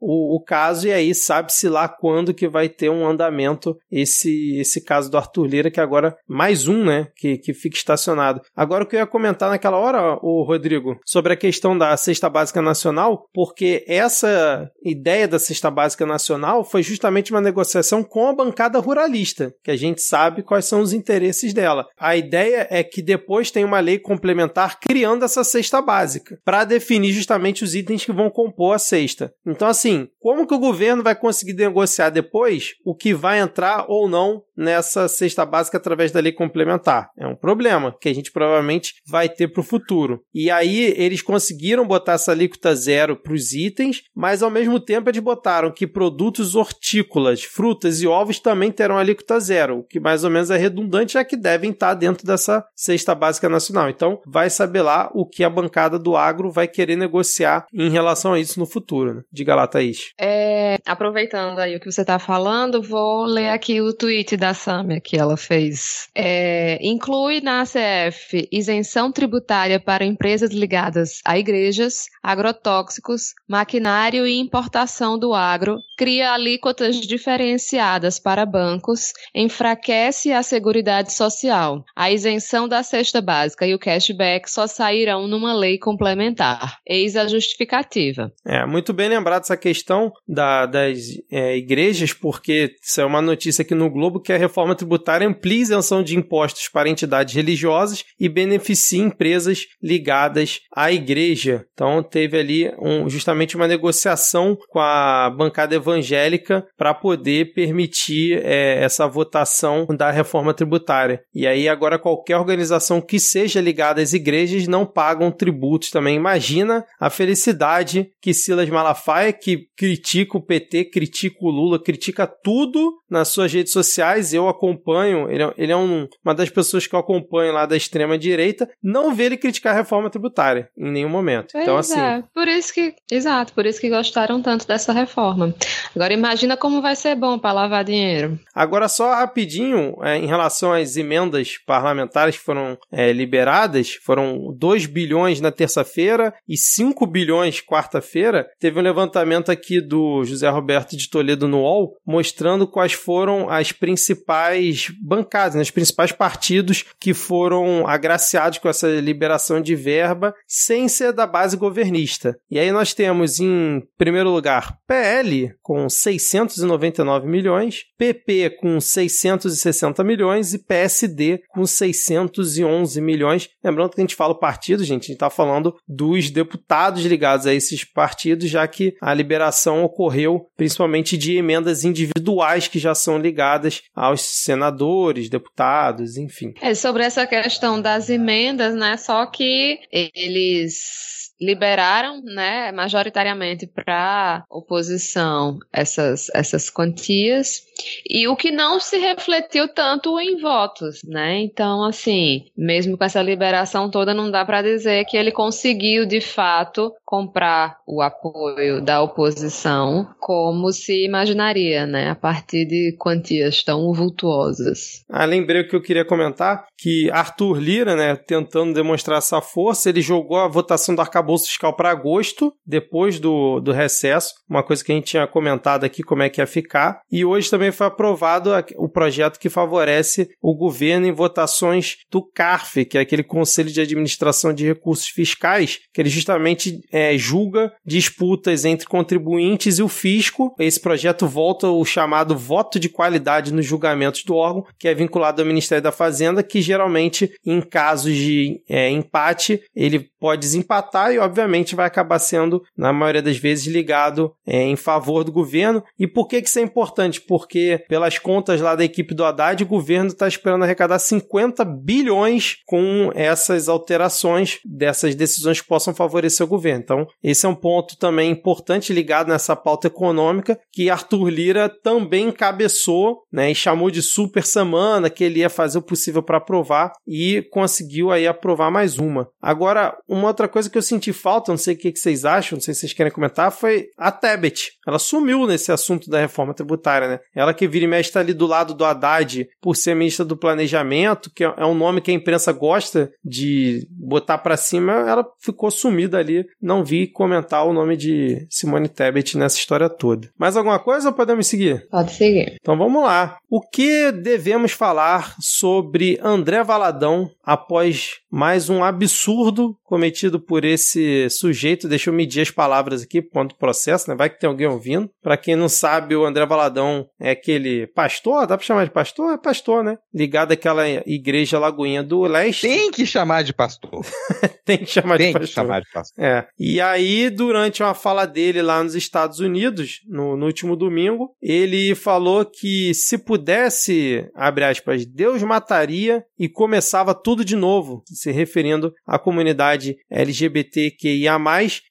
o, o caso e aí sabe-se lá quando que vai ter um andamento esse esse caso do Arthur Lira que agora mais um né que, que fica estacionado. Agora o que eu ia comentar naquela hora o Rodrigo sobre a questão da cesta básica nacional porque essa ideia da cesta básica nacional foi justamente uma negociação com a bancada ruralista que a gente sabe quais são os interesses dela. A ideia é que depois tem uma lei complementar criando essa cesta básica para definir justamente os itens que vão compor a cesta então, assim, como que o governo vai conseguir negociar depois o que vai entrar ou não nessa cesta básica através da lei complementar? É um problema que a gente provavelmente vai ter para o futuro. E aí eles conseguiram botar essa alíquota zero para os itens, mas ao mesmo tempo eles botaram que produtos hortícolas, frutas e ovos também terão alíquota zero, o que mais ou menos é redundante, já que devem estar dentro dessa cesta básica nacional. Então, vai saber lá o que a bancada do agro vai querer negociar em relação a isso no futuro. Né? Diga lá, Thaís. É, aproveitando aí o que você está falando, vou ler aqui o tweet da Samia que ela fez. É, inclui na ACF isenção tributária para empresas ligadas a igrejas, agrotóxicos, maquinário e importação do agro, cria alíquotas diferenciadas para bancos, enfraquece a Seguridade Social. A isenção da cesta básica e o cashback só sairão numa lei complementar. Eis a justificativa. É, muito bem lembrado essa questão da, das é, igrejas, porque isso é uma notícia aqui no Globo que a reforma tributária amplia a isenção de impostos para entidades religiosas e beneficia empresas ligadas à igreja. Então teve ali um, justamente uma negociação com a bancada evangélica para poder permitir é, essa votação da reforma tributária. E aí agora qualquer organização que seja ligada às igrejas não pagam tributos também. Imagina a felicidade que Silas Malafaia, que critica o PT, critica o Lula, critica tudo nas suas redes sociais, eu acompanho, ele é, ele é um, uma das pessoas que eu acompanho lá da extrema direita, não vê ele criticar a reforma tributária em nenhum momento. Pois então assim, é, por isso que, exato, por isso que gostaram tanto dessa reforma. Agora imagina como vai ser bom para lavar dinheiro. Agora, só rapidinho, é, em relação às emendas parlamentares que foram é, liberadas, foram 2 bilhões na terça-feira e 5 bilhões quarta-feira. Teve um levantamento levantamento aqui do José Roberto de Toledo no UOL, mostrando quais foram as principais bancadas, né, os principais partidos que foram agraciados com essa liberação de verba sem ser da base governista. E aí nós temos em primeiro lugar PL com 699 milhões, PP com 660 milhões e PSD com 611 milhões. Lembrando que a gente fala partido, gente, a gente está falando dos deputados ligados a esses partidos, já que a liberação ocorreu principalmente de emendas individuais que já são ligadas aos senadores, deputados, enfim. É sobre essa questão das emendas, né? Só que eles liberaram, né, majoritariamente para oposição essas, essas quantias e o que não se refletiu tanto em votos, né? Então, assim, mesmo com essa liberação toda, não dá para dizer que ele conseguiu de fato comprar o apoio da oposição como se imaginaria, né? A partir de quantias tão vultuosas. Ah, lembrei o que eu queria comentar, que Arthur Lira, né, tentando demonstrar essa força, ele jogou a votação do arcabouço fiscal para agosto, depois do, do recesso, uma coisa que a gente tinha comentado aqui como é que ia ficar. E hoje também foi aprovado o projeto que favorece o governo em votações do CARF, que é aquele Conselho de Administração de Recursos Fiscais, que ele justamente é, julga disputas entre contribuintes e o fisco. Esse projeto volta o chamado voto de qualidade nos julgamentos do órgão, que é vinculado ao Ministério da Fazenda, que geralmente, em casos de é, empate, ele pode desempatar e, obviamente, vai acabar sendo, na maioria das vezes, ligado é, em favor do governo. E por que, que isso é importante? Porque, pelas contas lá da equipe do Haddad, o governo está esperando arrecadar 50 bilhões com essas alterações dessas decisões que possam favorecer o governo. Então, esse é um ponto também importante ligado nessa pauta econômica que Arthur Lira também encabeçou né, e chamou de super semana, que ele ia fazer o possível para aprovar e conseguiu aí aprovar mais uma. Agora, uma outra coisa que eu senti falta, não sei o que vocês acham, não sei se vocês querem comentar, foi a Tebet. Ela sumiu nesse assunto da reforma tributária, né? Ela que vira e mexe está ali do lado do Haddad por ser ministra do Planejamento, que é um nome que a imprensa gosta de botar para cima, ela ficou sumida ali. Não vi comentar o nome de Simone Tebet nessa história toda. Mais alguma coisa ou podemos seguir? Pode seguir. Então vamos lá. O que devemos falar sobre André Valadão após mais um absurdo cometido por esse sujeito? Deixa eu medir as palavras aqui do processo, né? Vai que tem alguém ouvindo. Para quem não sabe, o André Valadão é aquele pastor, dá para chamar de pastor? É pastor, né? Ligado àquela igreja Lagoinha do Leste. Tem que chamar de pastor. tem que chamar tem de pastor. Tem que chamar de pastor. É. E aí, durante uma fala dele lá nos Estados Unidos, no, no último domingo, ele falou que se pudesse, abre aspas, Deus mataria e começava tudo de novo, se referindo à comunidade LGBTQIA+,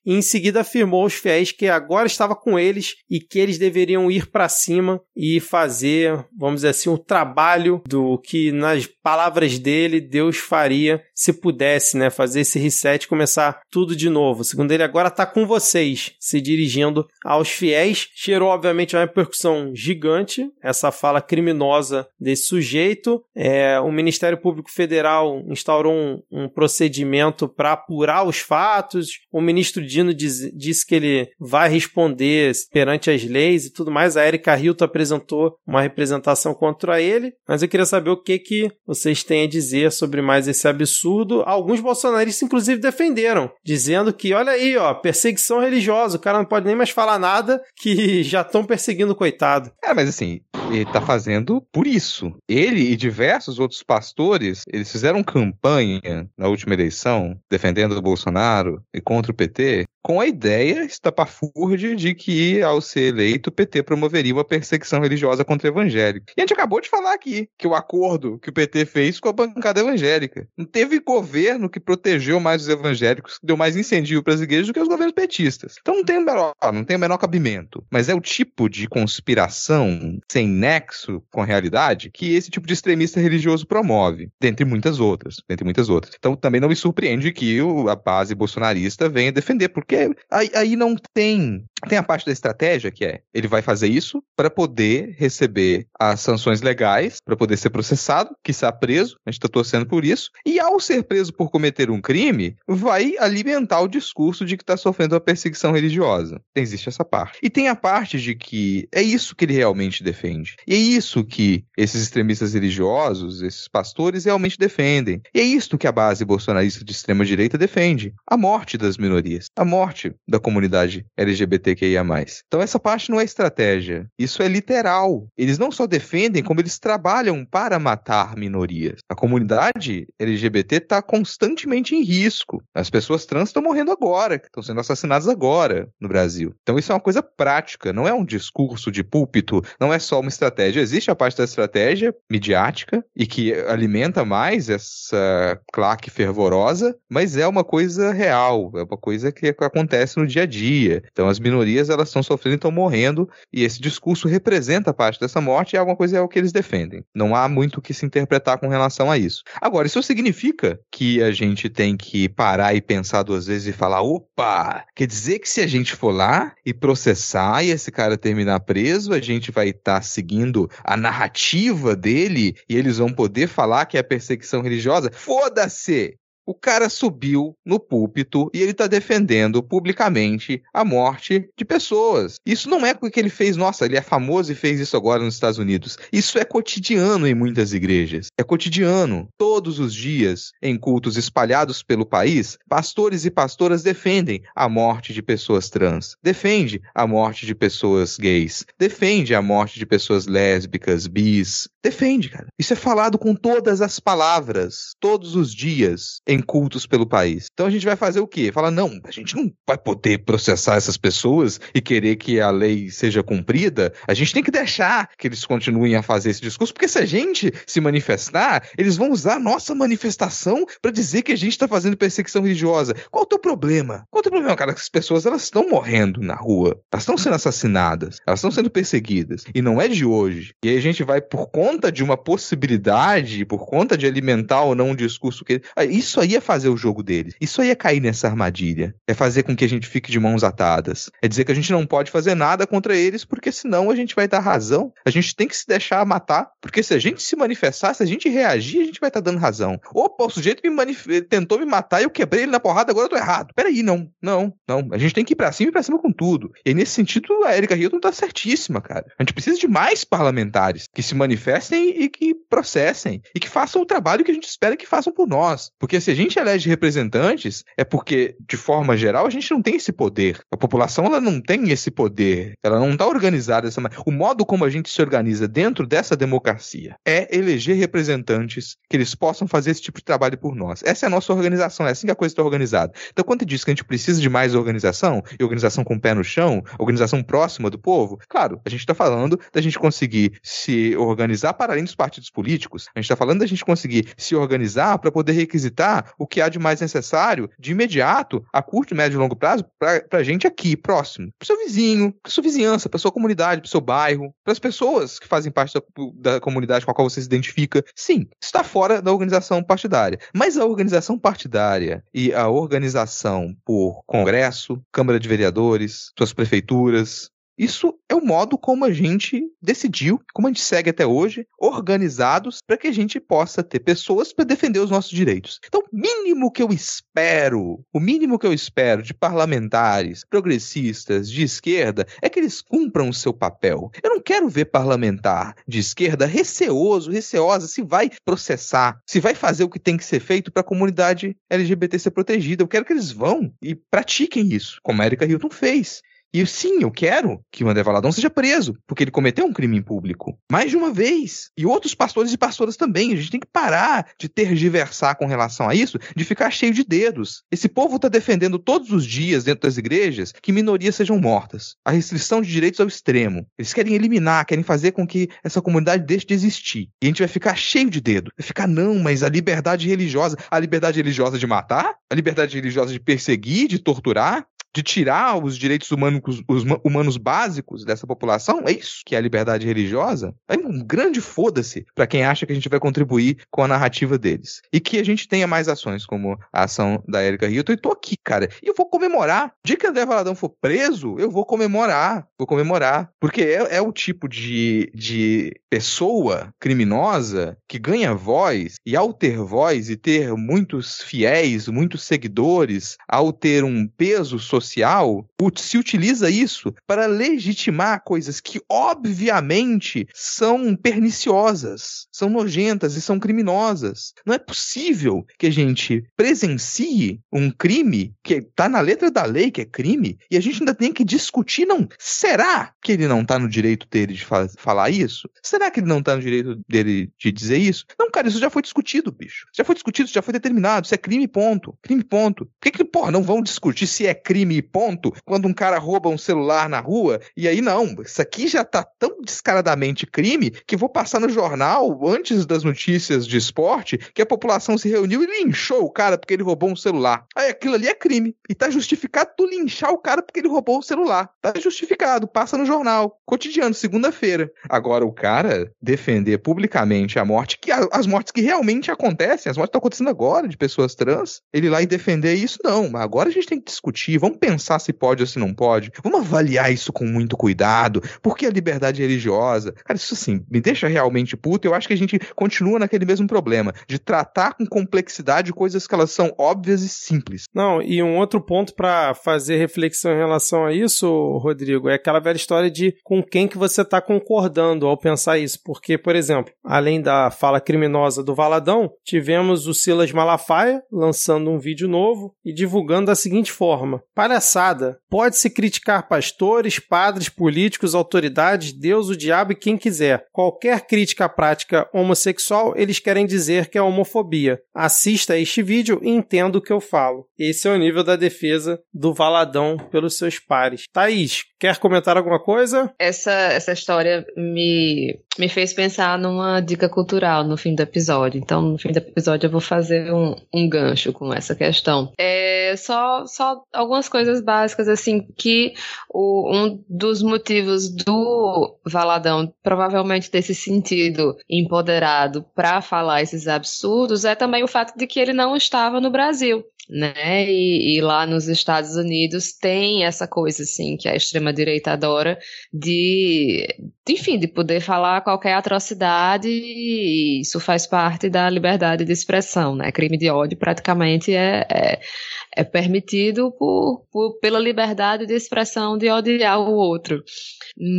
e em seguida afirmou aos fiéis que agora estava com eles e que eles deveriam ir para cima e fazer, vamos dizer assim, o trabalho do que nas palavras dele Deus faria se pudesse, né, fazer esse reset e começar tudo de novo. Segundo ele, agora está com vocês, se dirigindo aos fiéis. Cheirou, obviamente, uma repercussão gigante, essa fala criminosa desse sujeito. É, o Ministério Público Federal instaurou um, um procedimento para apurar os fatos. O ministro Dino diz, disse que ele vai responder perante as leis e tudo mais. A Erika Hilton apresentou uma representação contra ele, mas eu queria saber o que, que vocês têm a dizer sobre mais esse absurdo. Alguns bolsonaristas, inclusive, defenderam, dizendo que, olha aí, ó, perseguição religiosa, o cara não pode nem mais falar nada que já estão perseguindo o coitado. É, mas assim, ele tá fazendo por isso. Ele e diversos outros pastores, eles fizeram campanha na última eleição, defendendo o Bolsonaro e contra o PT, com a ideia estapafúrdia de que, ao ser eleito, o PT promoveria uma perseguição religiosa contra evangélicos. E a gente acabou de falar aqui que o acordo que o PT fez com a bancada evangélica. Não teve governo que protegeu mais os evangélicos, que deu mais incentivo para as igrejas do que os governos petistas. Então não tem o menor, não tem o menor cabimento. Mas é o tipo de conspiração sem nexo com a realidade que esse tipo de extremista religioso promove, dentre muitas outras, dentre muitas outras. Então também não me surpreende que a base bolsonarista venha defender, porque aí, aí não tem Tem a parte da estratégia que é, ele vai fazer isso para poder receber as sanções legais, para poder ser processado, que está preso, a gente está torcendo por isso, e ao ser preso por cometer um crime, vai alimentar o discurso de que está sofrendo uma perseguição religiosa. Existe essa parte. E tem a parte de que é isso que ele realmente defende. E é isso que esses extremistas religiosos, esses pastores realmente defendem. E é isso que a base bolsonarista de extrema direita defende: a morte das minorias, a morte da comunidade LGBT LGBTQIA+. Então essa parte não é estratégia, isso é literal. Eles não só defendem, como eles trabalham para matar minorias. A comunidade LGBT está constantemente em risco. As pessoas trans estão morrendo agora, estão sendo assassinadas agora no Brasil. Então isso é uma coisa prática, não é um discurso de púlpito, não é só uma estratégia. Existe a parte da estratégia midiática e que alimenta mais essa claque fervorosa, mas é uma coisa real, é uma coisa que acontece no dia a dia. Então as minorias minorias elas estão sofrendo e estão morrendo, e esse discurso representa parte dessa morte e alguma coisa é o que eles defendem. Não há muito o que se interpretar com relação a isso. Agora, isso significa que a gente tem que parar e pensar duas vezes e falar: opa, quer dizer que se a gente for lá e processar e esse cara terminar preso, a gente vai estar tá seguindo a narrativa dele e eles vão poder falar que é perseguição religiosa? Foda-se! O cara subiu no púlpito e ele está defendendo publicamente a morte de pessoas. Isso não é porque ele fez, nossa, ele é famoso e fez isso agora nos Estados Unidos. Isso é cotidiano em muitas igrejas. É cotidiano. Todos os dias, em cultos espalhados pelo país, pastores e pastoras defendem a morte de pessoas trans, defende a morte de pessoas gays, defende a morte de pessoas lésbicas, bis. Defende, cara. Isso é falado com todas as palavras, todos os dias, em cultos pelo país. Então a gente vai fazer o quê? Falar, não, a gente não vai poder processar essas pessoas e querer que a lei seja cumprida. A gente tem que deixar que eles continuem a fazer esse discurso, porque se a gente se manifestar, eles vão usar a nossa manifestação para dizer que a gente está fazendo perseguição religiosa. Qual o teu problema? Qual o teu problema, cara? As pessoas elas estão morrendo na rua, elas estão sendo assassinadas, elas estão sendo perseguidas. E não é de hoje. E aí a gente vai, por conta de uma possibilidade, por conta de alimentar ou não um discurso que. Ah, isso aí é fazer o jogo deles. Isso aí é cair nessa armadilha. É fazer com que a gente fique de mãos atadas. É dizer que a gente não pode fazer nada contra eles, porque senão a gente vai dar razão. A gente tem que se deixar matar, porque se a gente se manifestar, se a gente reagir, a gente vai estar tá dando razão. Opa, o sujeito me manif... tentou me matar e eu quebrei ele na porrada, agora eu tô errado. Peraí, não, não, não. A gente tem que ir pra cima e pra cima com tudo. E nesse sentido, a Erika Hilton tá certíssima, cara. A gente precisa de mais parlamentares que se manifestem e que processem. E que façam o trabalho que a gente espera que façam por nós. Porque se a gente elege representantes, é porque, de forma geral, a gente não tem esse poder. A população ela não tem esse poder. Ela não está organizada dessa maneira. O modo como a gente se organiza dentro dessa democracia é eleger representantes que eles possam fazer esse tipo de trabalho por nós. Essa é a nossa organização, é assim que a coisa está organizada. Então, quando diz que a gente precisa de mais organização, e organização com o pé no chão, organização próxima do povo, claro, a gente está falando da gente conseguir se organizar para além dos partidos políticos. A gente está falando da gente conseguir se organizar para poder requisitar o que há de mais necessário, de imediato, a curto, médio e longo prazo, para a gente aqui, próximo. Para seu vizinho, para sua vizinhança, para sua comunidade, para seu bairro, para as pessoas que fazem parte da, da, comunidade com a qual você se identifica. Sim, está fora da organização partidária. Mas a organização partidária e a organização por Congresso, Câmara de Vereadores, suas prefeituras, isso é o modo como a gente decidiu, como a gente segue até hoje, organizados para que a gente possa ter pessoas para defender os nossos direitos. Então, o mínimo que eu espero, o mínimo que eu espero de parlamentares, progressistas, de esquerda, é que eles cumpram o seu papel. Eu não quero ver parlamentar de esquerda receoso, receosa se vai processar, se vai fazer o que tem que ser feito para a comunidade LGBT ser protegida. Eu quero que eles vão e pratiquem isso, como a Erika Hilton fez. E sim, eu quero que o André Valadão seja preso, porque ele cometeu um crime em público. Mais de uma vez. E outros pastores e pastoras também. A gente tem que parar de tergiversar com relação a isso, de ficar cheio de dedos. Esse povo está defendendo todos os dias, dentro das igrejas, que minorias sejam mortas. A restrição de direitos ao extremo. Eles querem eliminar, querem fazer com que essa comunidade deixe de existir. E a gente vai ficar cheio de dedo. Vai ficar, não, mas a liberdade religiosa. A liberdade religiosa de matar? A liberdade religiosa de perseguir, de torturar? De tirar os direitos humanos, os humanos básicos dessa população? É isso que é a liberdade religiosa? É um grande foda-se para quem acha que a gente vai contribuir com a narrativa deles. E que a gente tenha mais ações, como a ação da Erika Hilton. E tô aqui, cara. E eu vou comemorar. De que André Valadão for preso, eu vou comemorar. Vou comemorar. Porque é, é o tipo de, de pessoa criminosa que ganha voz, e ao ter voz e ter muitos fiéis, muitos seguidores, ao ter um peso social, se utiliza isso para legitimar coisas que, obviamente, são perniciosas, são nojentas e são criminosas. Não é possível que a gente presencie um crime que está na letra da lei, que é crime, e a gente ainda tem que discutir, não, será que ele não está no direito dele de fa falar isso? Será que ele não está no direito dele de dizer isso? Não, cara, isso já foi discutido, bicho. Já foi discutido, já foi determinado, isso é crime, ponto. Crime, ponto. Por que que, porra, não vão discutir se é crime, ponto, quando um cara rouba um celular na rua, e aí não, isso aqui já tá tão descaradamente crime que vou passar no jornal, antes das notícias de esporte, que a população se reuniu e linchou o cara porque ele roubou um celular. Aí aquilo ali é crime. E tá justificado tu linchar o cara porque ele roubou o celular. Tá justificado, passa no jornal. Cotidiano, segunda-feira. Agora, o cara defender publicamente a morte, que as mortes que realmente acontecem, as mortes estão acontecendo agora de pessoas trans, ele lá e defender isso, não. Agora a gente tem que discutir, vamos pensar se pode ou se não pode. Vamos avaliar isso com muito cuidado. Porque a liberdade religiosa. Cara, isso assim, me deixa realmente puto. Eu acho que a gente continua naquele mesmo problema de tratar com complexidade coisas que elas são óbvias e simples. Não, e um outro ponto para fazer reflexão em relação a isso, Rodrigo, é aquela velha história de com quem que você está concordando ao pensar isso. Porque, por exemplo, além da fala criminosa do Valadão, tivemos o Silas Malafaia lançando um vídeo novo e divulgando da seguinte forma: Palhaçada, pode-se criticar pastores, padres, políticos, autoridades, Deus, o diabo e quem quiser. Qualquer crítica à prática homossexual, eles querem dizer que é homofobia. Assista este vídeo e entenda o que eu falo. Esse é o nível da defesa do Valadão pelos seus pares. Thaís, quer comentar alguma coisa? Essa, essa história me, me fez pensar numa dica cultural no fim do episódio. Então, no fim do episódio, eu vou fazer um, um gancho com essa questão. É só, só algumas coisas básicas, assim, que o, um dos motivos do Valadão provavelmente ter se sentido empoderado para falar esses absurdos é também o fato de que ele não estava no Brasil né? E, e, lá nos Estados Unidos tem essa coisa assim que a extrema direita adora de, enfim, de poder falar qualquer atrocidade e isso faz parte da liberdade de expressão, né? Crime de ódio praticamente é, é, é permitido por, por, pela liberdade de expressão de odiar o outro.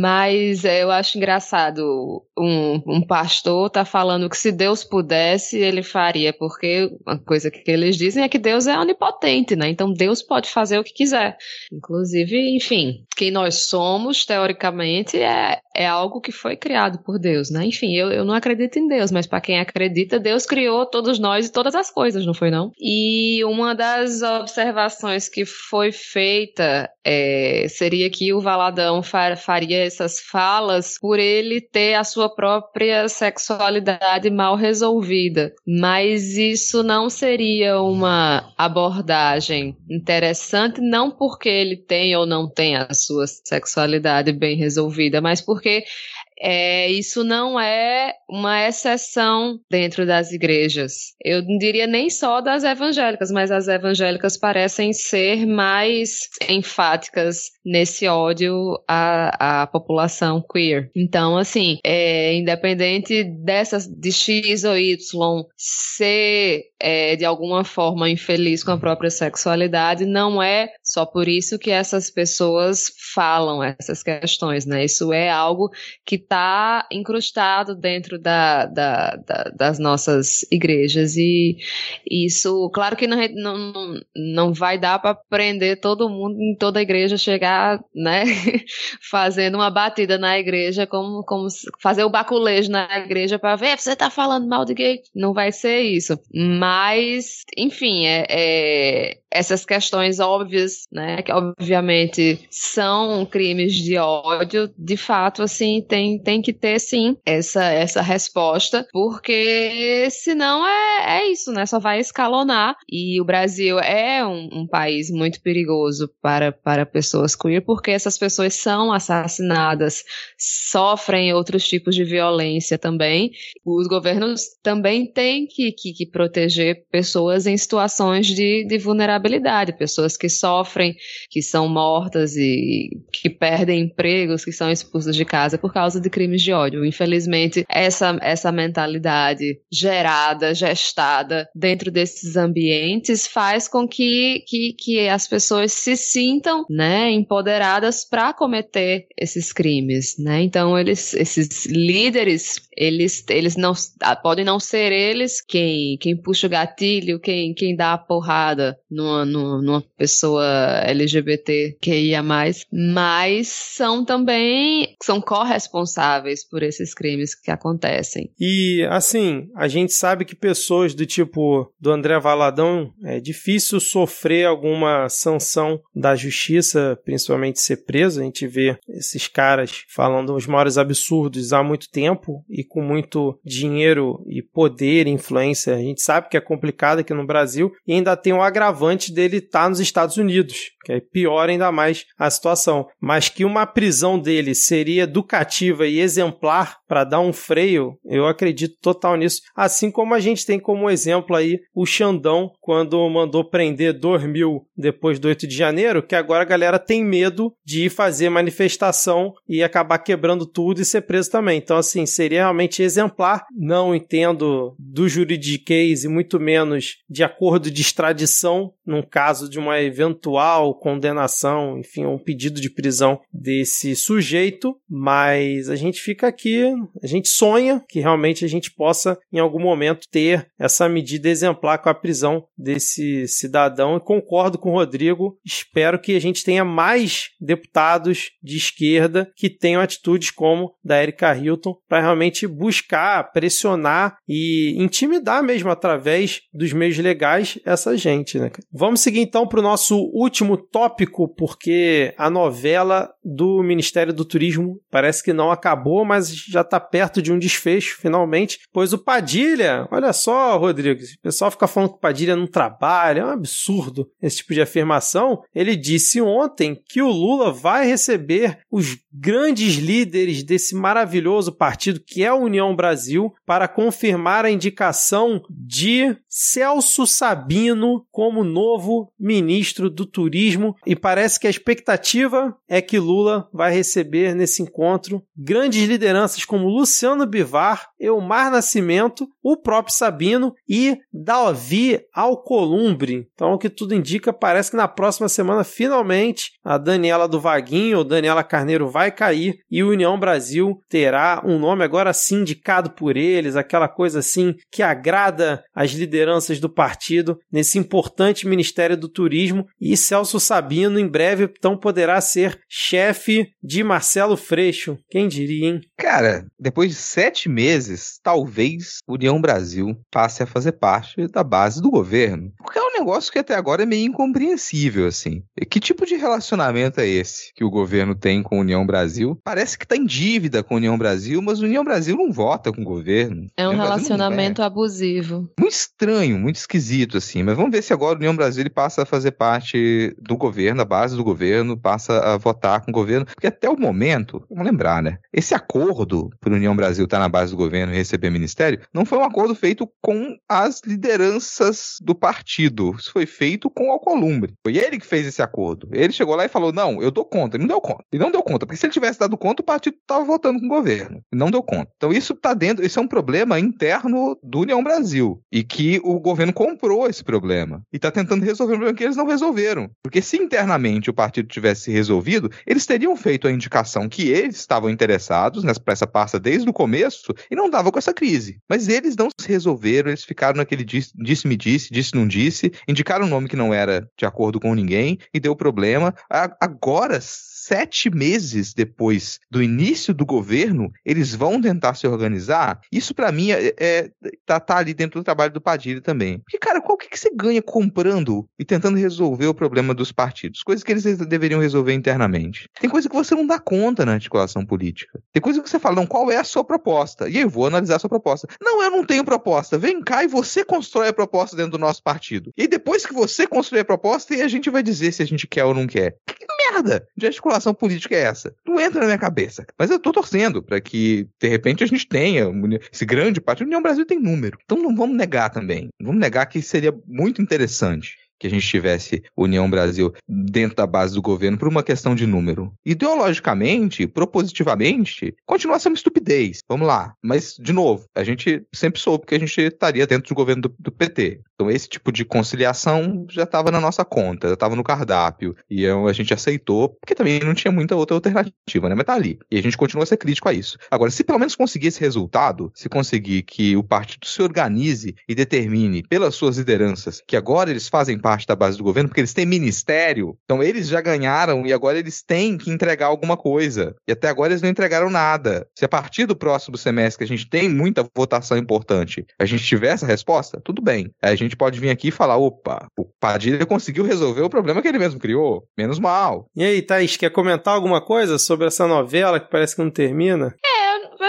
Mas é, eu acho engraçado um, um pastor tá falando que se Deus pudesse, ele faria, porque uma coisa que eles dizem é que Deus é onipotente, né? Então Deus pode fazer o que quiser. Inclusive, enfim, quem nós somos, teoricamente, é, é algo que foi criado por Deus, né? Enfim, eu, eu não acredito em Deus, mas para quem acredita, Deus criou todos nós e todas as coisas, não foi não? E uma das observações que foi feita é, seria que o Valadão faria essas falas por ele ter a sua própria sexualidade mal resolvida. Mas isso não seria uma abordagem interessante, não porque ele tem ou não tem a sua sexualidade bem resolvida, mas porque é, isso não é uma exceção dentro das igrejas. Eu não diria nem só das evangélicas, mas as evangélicas parecem ser mais enfáticas nesse ódio à, à população queer. Então, assim, é, independente dessas de X ou Y ser é, de alguma forma infeliz com a própria sexualidade, não é só por isso que essas pessoas falam essas questões, né? Isso é algo que está incrustado dentro da, da, da, das nossas igrejas. E isso, claro que não, não, não vai dar para prender todo mundo em toda a igreja, chegar, né, fazendo uma batida na igreja, como, como fazer o baculejo na igreja para ver, você tá falando mal de gay. Não vai ser isso. Mas, enfim, é, é essas questões óbvias, né, que obviamente são crimes de ódio, de fato, assim, tem tem, que ter sim essa, essa resposta, porque senão é, é isso, né? Só vai escalonar. E o Brasil é um, um país muito perigoso para, para pessoas queer, porque essas pessoas são assassinadas, sofrem outros tipos de violência também. Os governos também têm que, que, que proteger pessoas em situações de, de vulnerabilidade, pessoas que sofrem, que são mortas e que perdem empregos, que são expulsas de casa por causa de crimes de ódio. Infelizmente, essa, essa mentalidade gerada, gestada dentro desses ambientes faz com que, que, que as pessoas se sintam né, empoderadas para cometer esses crimes. Né? Então, eles, esses líderes, eles, eles não podem não ser eles quem, quem puxa o gatilho, quem, quem dá a porrada numa, numa, pessoa LGBT que ia mais, mas são também são corresponsáveis por esses crimes que acontecem. E assim, a gente sabe que pessoas do tipo do André Valadão é difícil sofrer alguma sanção da justiça, principalmente ser preso. A gente vê esses caras falando os maiores absurdos há muito tempo e com muito dinheiro e poder e influência. A gente sabe que é complicado aqui no Brasil e ainda tem o agravante dele estar tá nos Estados Unidos, que aí piora ainda mais a situação. Mas que uma prisão dele seria educativa e exemplar para dar um freio, eu acredito total nisso. Assim como a gente tem como exemplo aí o Xandão, quando mandou prender 2 mil depois do 8 de janeiro, que agora a galera tem medo de ir fazer manifestação e acabar quebrando tudo e ser preso também. Então, assim, seria realmente exemplar. Não entendo do juridiquês e muito menos de acordo de extradição num caso de uma eventual condenação, enfim, um pedido de prisão desse sujeito, mas a gente fica aqui, a gente sonha que realmente a gente possa em algum momento ter essa medida exemplar com a prisão desse cidadão e concordo com o Rodrigo, espero que a gente tenha mais deputados de esquerda que tenham atitudes como da Erika Hilton para realmente buscar, pressionar e intimidar mesmo através dos meios legais essa gente, né? Vamos seguir então para o nosso último tópico, porque a novela do Ministério do Turismo. Parece que não acabou, mas já está perto de um desfecho, finalmente, pois o Padilha, olha só, Rodrigo, o pessoal fica falando que o Padilha não trabalha, é um absurdo esse tipo de afirmação. Ele disse ontem que o Lula vai receber os grandes líderes desse maravilhoso partido que é a União Brasil para confirmar a indicação de Celso Sabino como novo ministro do Turismo. E parece que a expectativa é que Lula vai receber nesse encontro grandes lideranças como Luciano Bivar, Elmar Nascimento, o próprio Sabino e Davi Alcolumbre. Então, o que tudo indica, parece que na próxima semana, finalmente, a Daniela do Vaguinho ou Daniela Carneiro vai cair e o União Brasil terá um nome agora sim indicado por eles, aquela coisa assim que agrada as lideranças do partido nesse importante Ministério do Turismo e Celso Sabino em breve então poderá ser chefe de Marcelo Freixo. Quem diria, hein? Cara, depois de sete meses, talvez União Brasil passe a fazer parte da base do governo. Porque é negócio que até agora é meio incompreensível, assim. Que tipo de relacionamento é esse que o governo tem com a União Brasil? Parece que tá em dívida com a União Brasil, mas a União Brasil não vota com o governo. É um relacionamento abusivo. Muito estranho, muito esquisito, assim. Mas vamos ver se agora a União Brasil ele passa a fazer parte do governo, a base do governo, passa a votar com o governo. Porque até o momento, vamos lembrar, né? Esse acordo para a União Brasil estar tá na base do governo e receber ministério não foi um acordo feito com as lideranças do partido. Isso foi feito com o Alcolumbre. Foi ele que fez esse acordo. Ele chegou lá e falou: não, eu dou conta. Ele não deu conta. Ele não deu conta, porque se ele tivesse dado conta, o partido estava votando com o governo. Ele não deu conta. Então isso está dentro, isso é um problema interno do União Brasil. E que o governo comprou esse problema. E está tentando resolver um problema que eles não resolveram. Porque se internamente o partido tivesse resolvido, eles teriam feito a indicação que eles estavam interessados nessa essa pasta desde o começo e não dava com essa crise. Mas eles não se resolveram, eles ficaram naquele disse-me disse, disse-não disse, indicaram um nome que não era de acordo com ninguém e deu problema. Agora sete meses depois do início do governo, eles vão tentar se organizar. Isso para mim é, é, tá, tá, ali dentro do trabalho do Padilha também. Porque, cara, qual que, que você ganha comprando e tentando resolver o problema dos partidos? Coisas que eles deveriam resolver internamente. Tem coisa que você não dá conta na articulação política. Tem coisa que você fala, não, qual é a sua proposta? E eu vou analisar a sua proposta. Não, eu não tenho proposta. Vem cá e você constrói a proposta dentro do nosso partido. E depois que você construir a proposta, a gente vai dizer se a gente quer ou não quer. Que merda de articulação política é essa? Não entra na minha cabeça. Mas eu tô torcendo para que, de repente, a gente tenha esse grande partido. União Brasil tem número. Então não vamos negar também. Não vamos negar que seria muito interessante que a gente tivesse União Brasil dentro da base do governo por uma questão de número. Ideologicamente, propositivamente, continua sendo estupidez. Vamos lá. Mas, de novo, a gente sempre soube que a gente estaria dentro do governo do, do PT. Então, esse tipo de conciliação já estava na nossa conta, já estava no cardápio. E a gente aceitou, porque também não tinha muita outra alternativa, né? Mas tá ali. E a gente continua a ser crítico a isso. Agora, se pelo menos conseguir esse resultado, se conseguir que o partido se organize e determine pelas suas lideranças que agora eles fazem parte parte da base do governo, porque eles têm ministério, então eles já ganharam e agora eles têm que entregar alguma coisa. E até agora eles não entregaram nada. Se a partir do próximo semestre, que a gente tem muita votação importante, a gente tiver essa resposta, tudo bem. Aí a gente pode vir aqui e falar: opa, o Padilha conseguiu resolver o problema que ele mesmo criou. Menos mal. E aí, Thaís, quer comentar alguma coisa sobre essa novela que parece que não termina? É,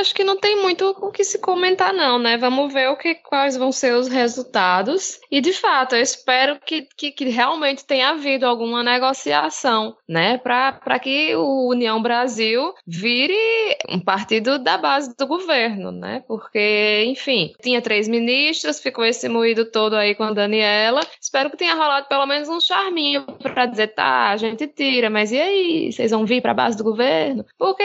acho que não tem muito o que se comentar, não, né? Vamos ver o que, quais vão ser os resultados. E, de fato, eu espero que, que, que realmente tenha havido alguma negociação, né? Para que o União Brasil vire um partido da base do governo, né? Porque, enfim, tinha três ministros, ficou esse moído todo aí com a Daniela. Espero que tenha rolado pelo menos um charminho para dizer, tá, a gente tira, mas e aí? Vocês vão vir para a base do governo? Porque,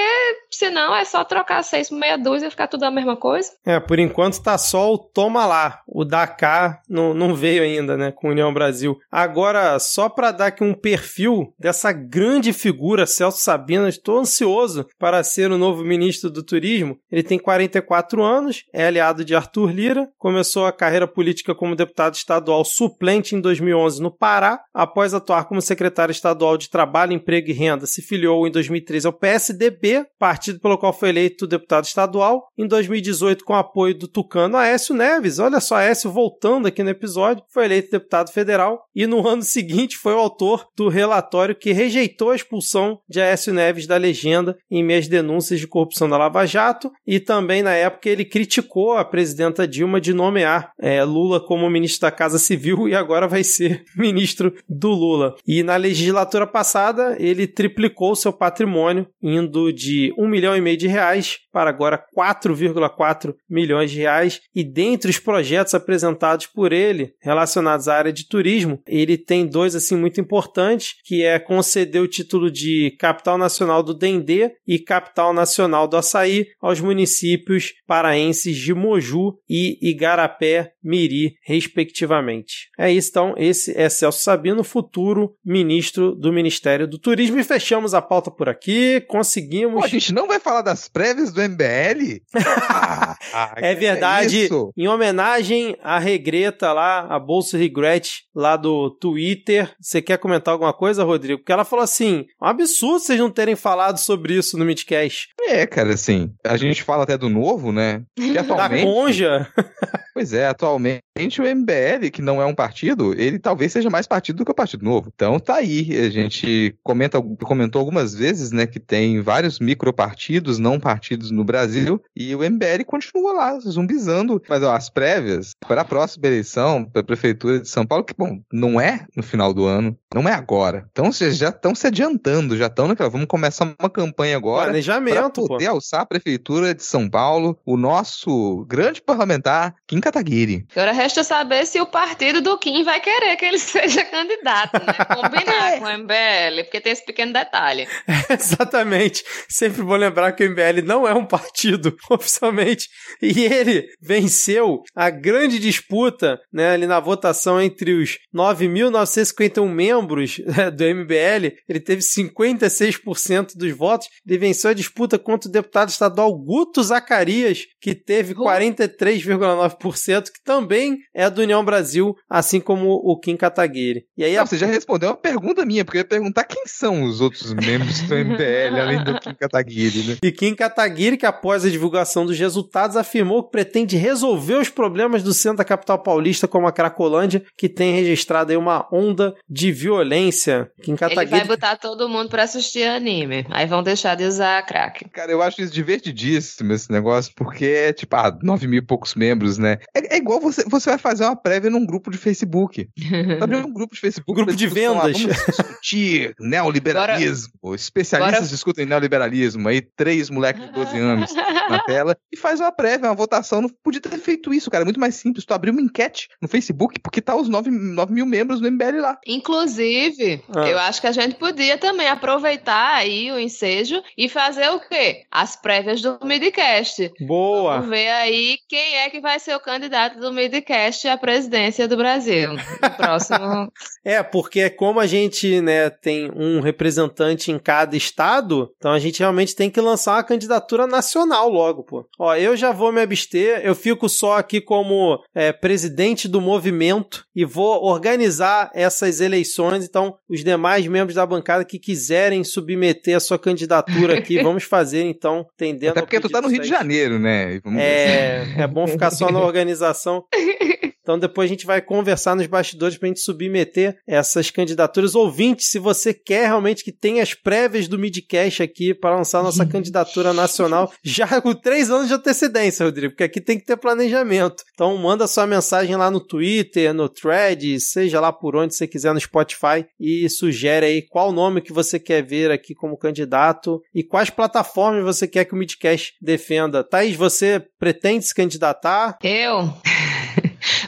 senão, é só trocar seis meia dúzia ficar tudo a mesma coisa. É, por enquanto tá só o toma lá. O Dakar não, não veio ainda, né, com União Brasil. Agora, só para dar aqui um perfil dessa grande figura, Celso Sabino, estou ansioso para ser o novo ministro do Turismo. Ele tem 44 anos, é aliado de Arthur Lira, começou a carreira política como deputado estadual suplente em 2011 no Pará, após atuar como secretário estadual de Trabalho, Emprego e Renda, se filiou em 2013 ao PSDB, partido pelo qual foi eleito deputado estadual. Em 2018, com apoio do tucano Aécio Neves, olha só, Aécio voltando aqui no episódio, foi eleito deputado federal e no ano seguinte foi o autor do relatório que rejeitou a expulsão de Aécio Neves da legenda em meio às denúncias de corrupção da Lava Jato e também na época ele criticou a presidenta Dilma de nomear é, Lula como ministro da Casa Civil e agora vai ser ministro do Lula. E na legislatura passada ele triplicou seu patrimônio, indo de um milhão e meio de reais para agora agora 4,4 milhões de reais e dentre os projetos apresentados por ele relacionados à área de turismo, ele tem dois assim muito importantes, que é conceder o título de capital nacional do Dendê e capital nacional do açaí aos municípios paraenses de Moju e Igarapé Miri, respectivamente. É isso, então, esse é Celso Sabino, futuro ministro do Ministério do Turismo. E fechamos a pauta por aqui, conseguimos... Pô, a gente não vai falar das prévias do MBL PL? Ah, ah, é verdade. É em homenagem à Regreta lá, a Bolsa Regret lá do Twitter. Você quer comentar alguma coisa, Rodrigo? Porque ela falou assim: um absurdo vocês não terem falado sobre isso no Midcast. É, cara, assim, a gente fala até do novo, né? Que atualmente... Da Conja. pois é, atualmente o MBL, que não é um partido, ele talvez seja mais partido do que o Partido Novo. Então tá aí, a gente comenta, comentou algumas vezes, né, que tem vários micropartidos, não partidos no Brasil, e o MBL continua lá, zumbizando. Mas ó, as prévias para a próxima eleição, para a Prefeitura de São Paulo, que, bom, não é no final do ano, não é agora. Então vocês já estão se adiantando, já estão naquela, vamos começar uma campanha agora. Planejamento, poder pô. alçar a Prefeitura de São Paulo, o nosso grande parlamentar, Kim Kataguiri. Agora resta saber se o partido do Kim vai querer que ele seja candidato, né? Combinar é. com o MBL, porque tem esse pequeno detalhe. exatamente. Sempre vou lembrar que o MBL não é um partido oficialmente. E ele venceu a grande disputa né, ali na votação entre os 9.951 membros né, do MBL. Ele teve 56% dos votos. Ele venceu a disputa contra o deputado estadual Guto Zacarias, que teve 43,9%. 2%, que também é do União Brasil, assim como o Kim Kataguiri. E aí Não, a... Você já respondeu uma pergunta minha, porque eu ia perguntar quem são os outros membros do MBL, além do Kim Kataguiri, né? E Kim Kataguiri, que após a divulgação dos resultados, afirmou que pretende resolver os problemas do centro da capital paulista, como a Cracolândia, que tem registrado aí uma onda de violência. Kim Kataguiri... Ele vai botar todo mundo pra assistir anime. Aí vão deixar de usar crack. Cara, eu acho isso divertidíssimo, esse negócio, porque é tipo, ah, 9 mil e poucos membros, né? É, é igual você, você vai fazer uma prévia num grupo de Facebook. Abre um grupo de Facebook. Um grupo de vendas. vamos discutir neoliberalismo. Especialistas Bora- discutem neoliberalismo. Aí, três moleques de 12 anos na tela e faz uma prévia, uma votação. Não podia ter feito isso, cara. É muito mais simples. Tu abrir uma enquete no Facebook, porque tá os 9, 9 mil membros do MBL lá. Inclusive, Ah. eu acho que a gente podia também aproveitar aí o ensejo e fazer o quê? As prévias do Midcast. Boa! Vamos ver aí quem é que vai ser o candidato do Midcast à presidência do Brasil. No próximo. É, porque como a gente, né, tem um representante em cada estado, então a gente realmente tem que lançar uma candidatura nacional logo, pô. Ó, eu já vou me abster, eu fico só aqui como é, presidente do movimento e vou organizar essas eleições, então os demais membros da bancada que quiserem submeter a sua candidatura aqui, vamos fazer então, tendendo Até porque tu tá no Rio de. Janeiro, né? Vamos- É, é bom ficar só na organização organização. Então depois a gente vai conversar nos bastidores pra gente submeter essas candidaturas. Ouvintes, se você quer realmente que tenha as prévias do Midcast aqui para lançar nossa candidatura nacional, já com três anos de antecedência, Rodrigo, porque aqui tem que ter planejamento. Então manda sua mensagem lá no Twitter, no Thread, seja lá por onde você quiser no Spotify e sugere aí qual nome que você quer ver aqui como candidato e quais plataformas você quer que o Midcast defenda. Thaís, você pretende se candidatar? Eu.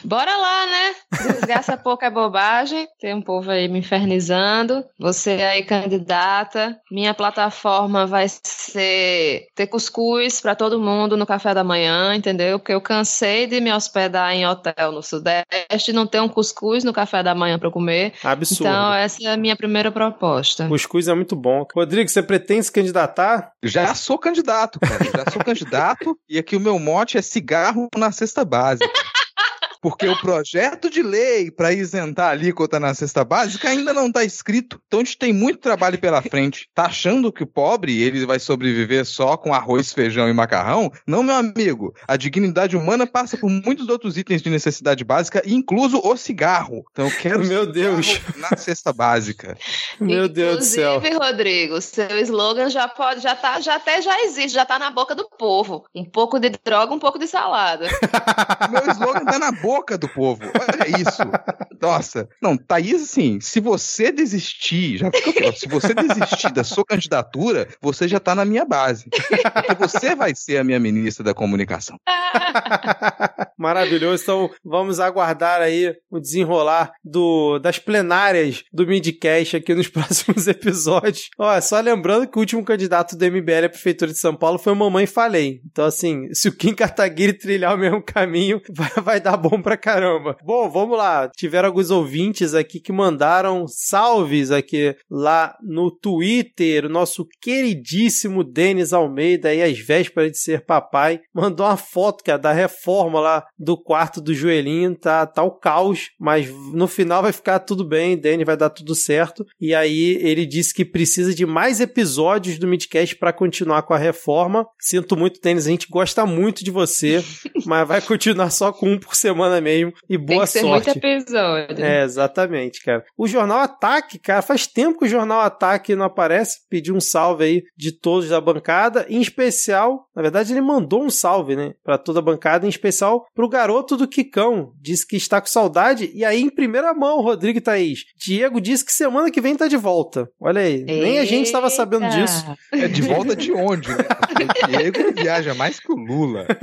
Bora lá, né? Desgraça pouco é bobagem. Tem um povo aí me infernizando. Você aí, candidata. Minha plataforma vai ser ter cuscuz pra todo mundo no café da manhã, entendeu? Porque eu cansei de me hospedar em hotel no Sudeste e não ter um cuscuz no café da manhã pra eu comer. Absurdo. Então, essa é a minha primeira proposta. Cuscuz é muito bom. Rodrigo, você pretende se candidatar? Já sou candidato, cara. Já sou candidato. E aqui o meu mote é cigarro na cesta básica. Porque o projeto de lei para isentar a alíquota na cesta básica ainda não está escrito. Então a gente tem muito trabalho pela frente. Tá achando que o pobre ele vai sobreviver só com arroz, feijão e macarrão? Não, meu amigo. A dignidade humana passa por muitos outros itens de necessidade básica, incluso o cigarro. Então eu quero Meu cigarro Deus. na cesta básica. Meu Deus do céu. Inclusive, Rodrigo, seu slogan já pode, já tá, já até já existe, já tá na boca do povo. Um pouco de droga, um pouco de salada. Meu slogan tá na boca do povo. Olha isso. Nossa. Não, Thaís, assim, se você desistir, já fica pior. Se você desistir da sua candidatura, você já tá na minha base. Porque você vai ser a minha ministra da comunicação. Maravilhoso. Então vamos aguardar aí o desenrolar do, das plenárias do Midcast aqui nos próximos episódios. Ó, só lembrando que o último candidato do MBL à Prefeitura de São Paulo foi o Mamãe Falei. Então, assim, se o Kim Kataguiri trilhar o mesmo caminho, vai, vai dar bom pra caramba. Bom, vamos lá. Tiveram alguns ouvintes aqui que mandaram salves aqui lá no Twitter. O nosso queridíssimo Denis Almeida, aí às vésperas de ser papai, mandou uma foto, cara, da reforma lá do quarto do joelhinho. Tá, tá o caos, mas no final vai ficar tudo bem, Denis, vai dar tudo certo. E aí ele disse que precisa de mais episódios do Midcast para continuar com a reforma. Sinto muito, Denis, a gente gosta muito de você, mas vai continuar só com um por semana mesmo. E Tem boa que ser sorte. muito episódio. É, exatamente, cara. O Jornal Ataque, cara, faz tempo que o Jornal Ataque não aparece. Pediu um salve aí de todos da bancada, em especial, na verdade ele mandou um salve, né, Pra toda a bancada, em especial pro garoto do Quicão. Disse que está com saudade e aí em primeira mão, Rodrigo e Thaís. Diego disse que semana que vem tá de volta. Olha aí, nem a gente estava sabendo Eita. disso. É de volta de onde, né? Porque o Diego viaja mais que o Lula.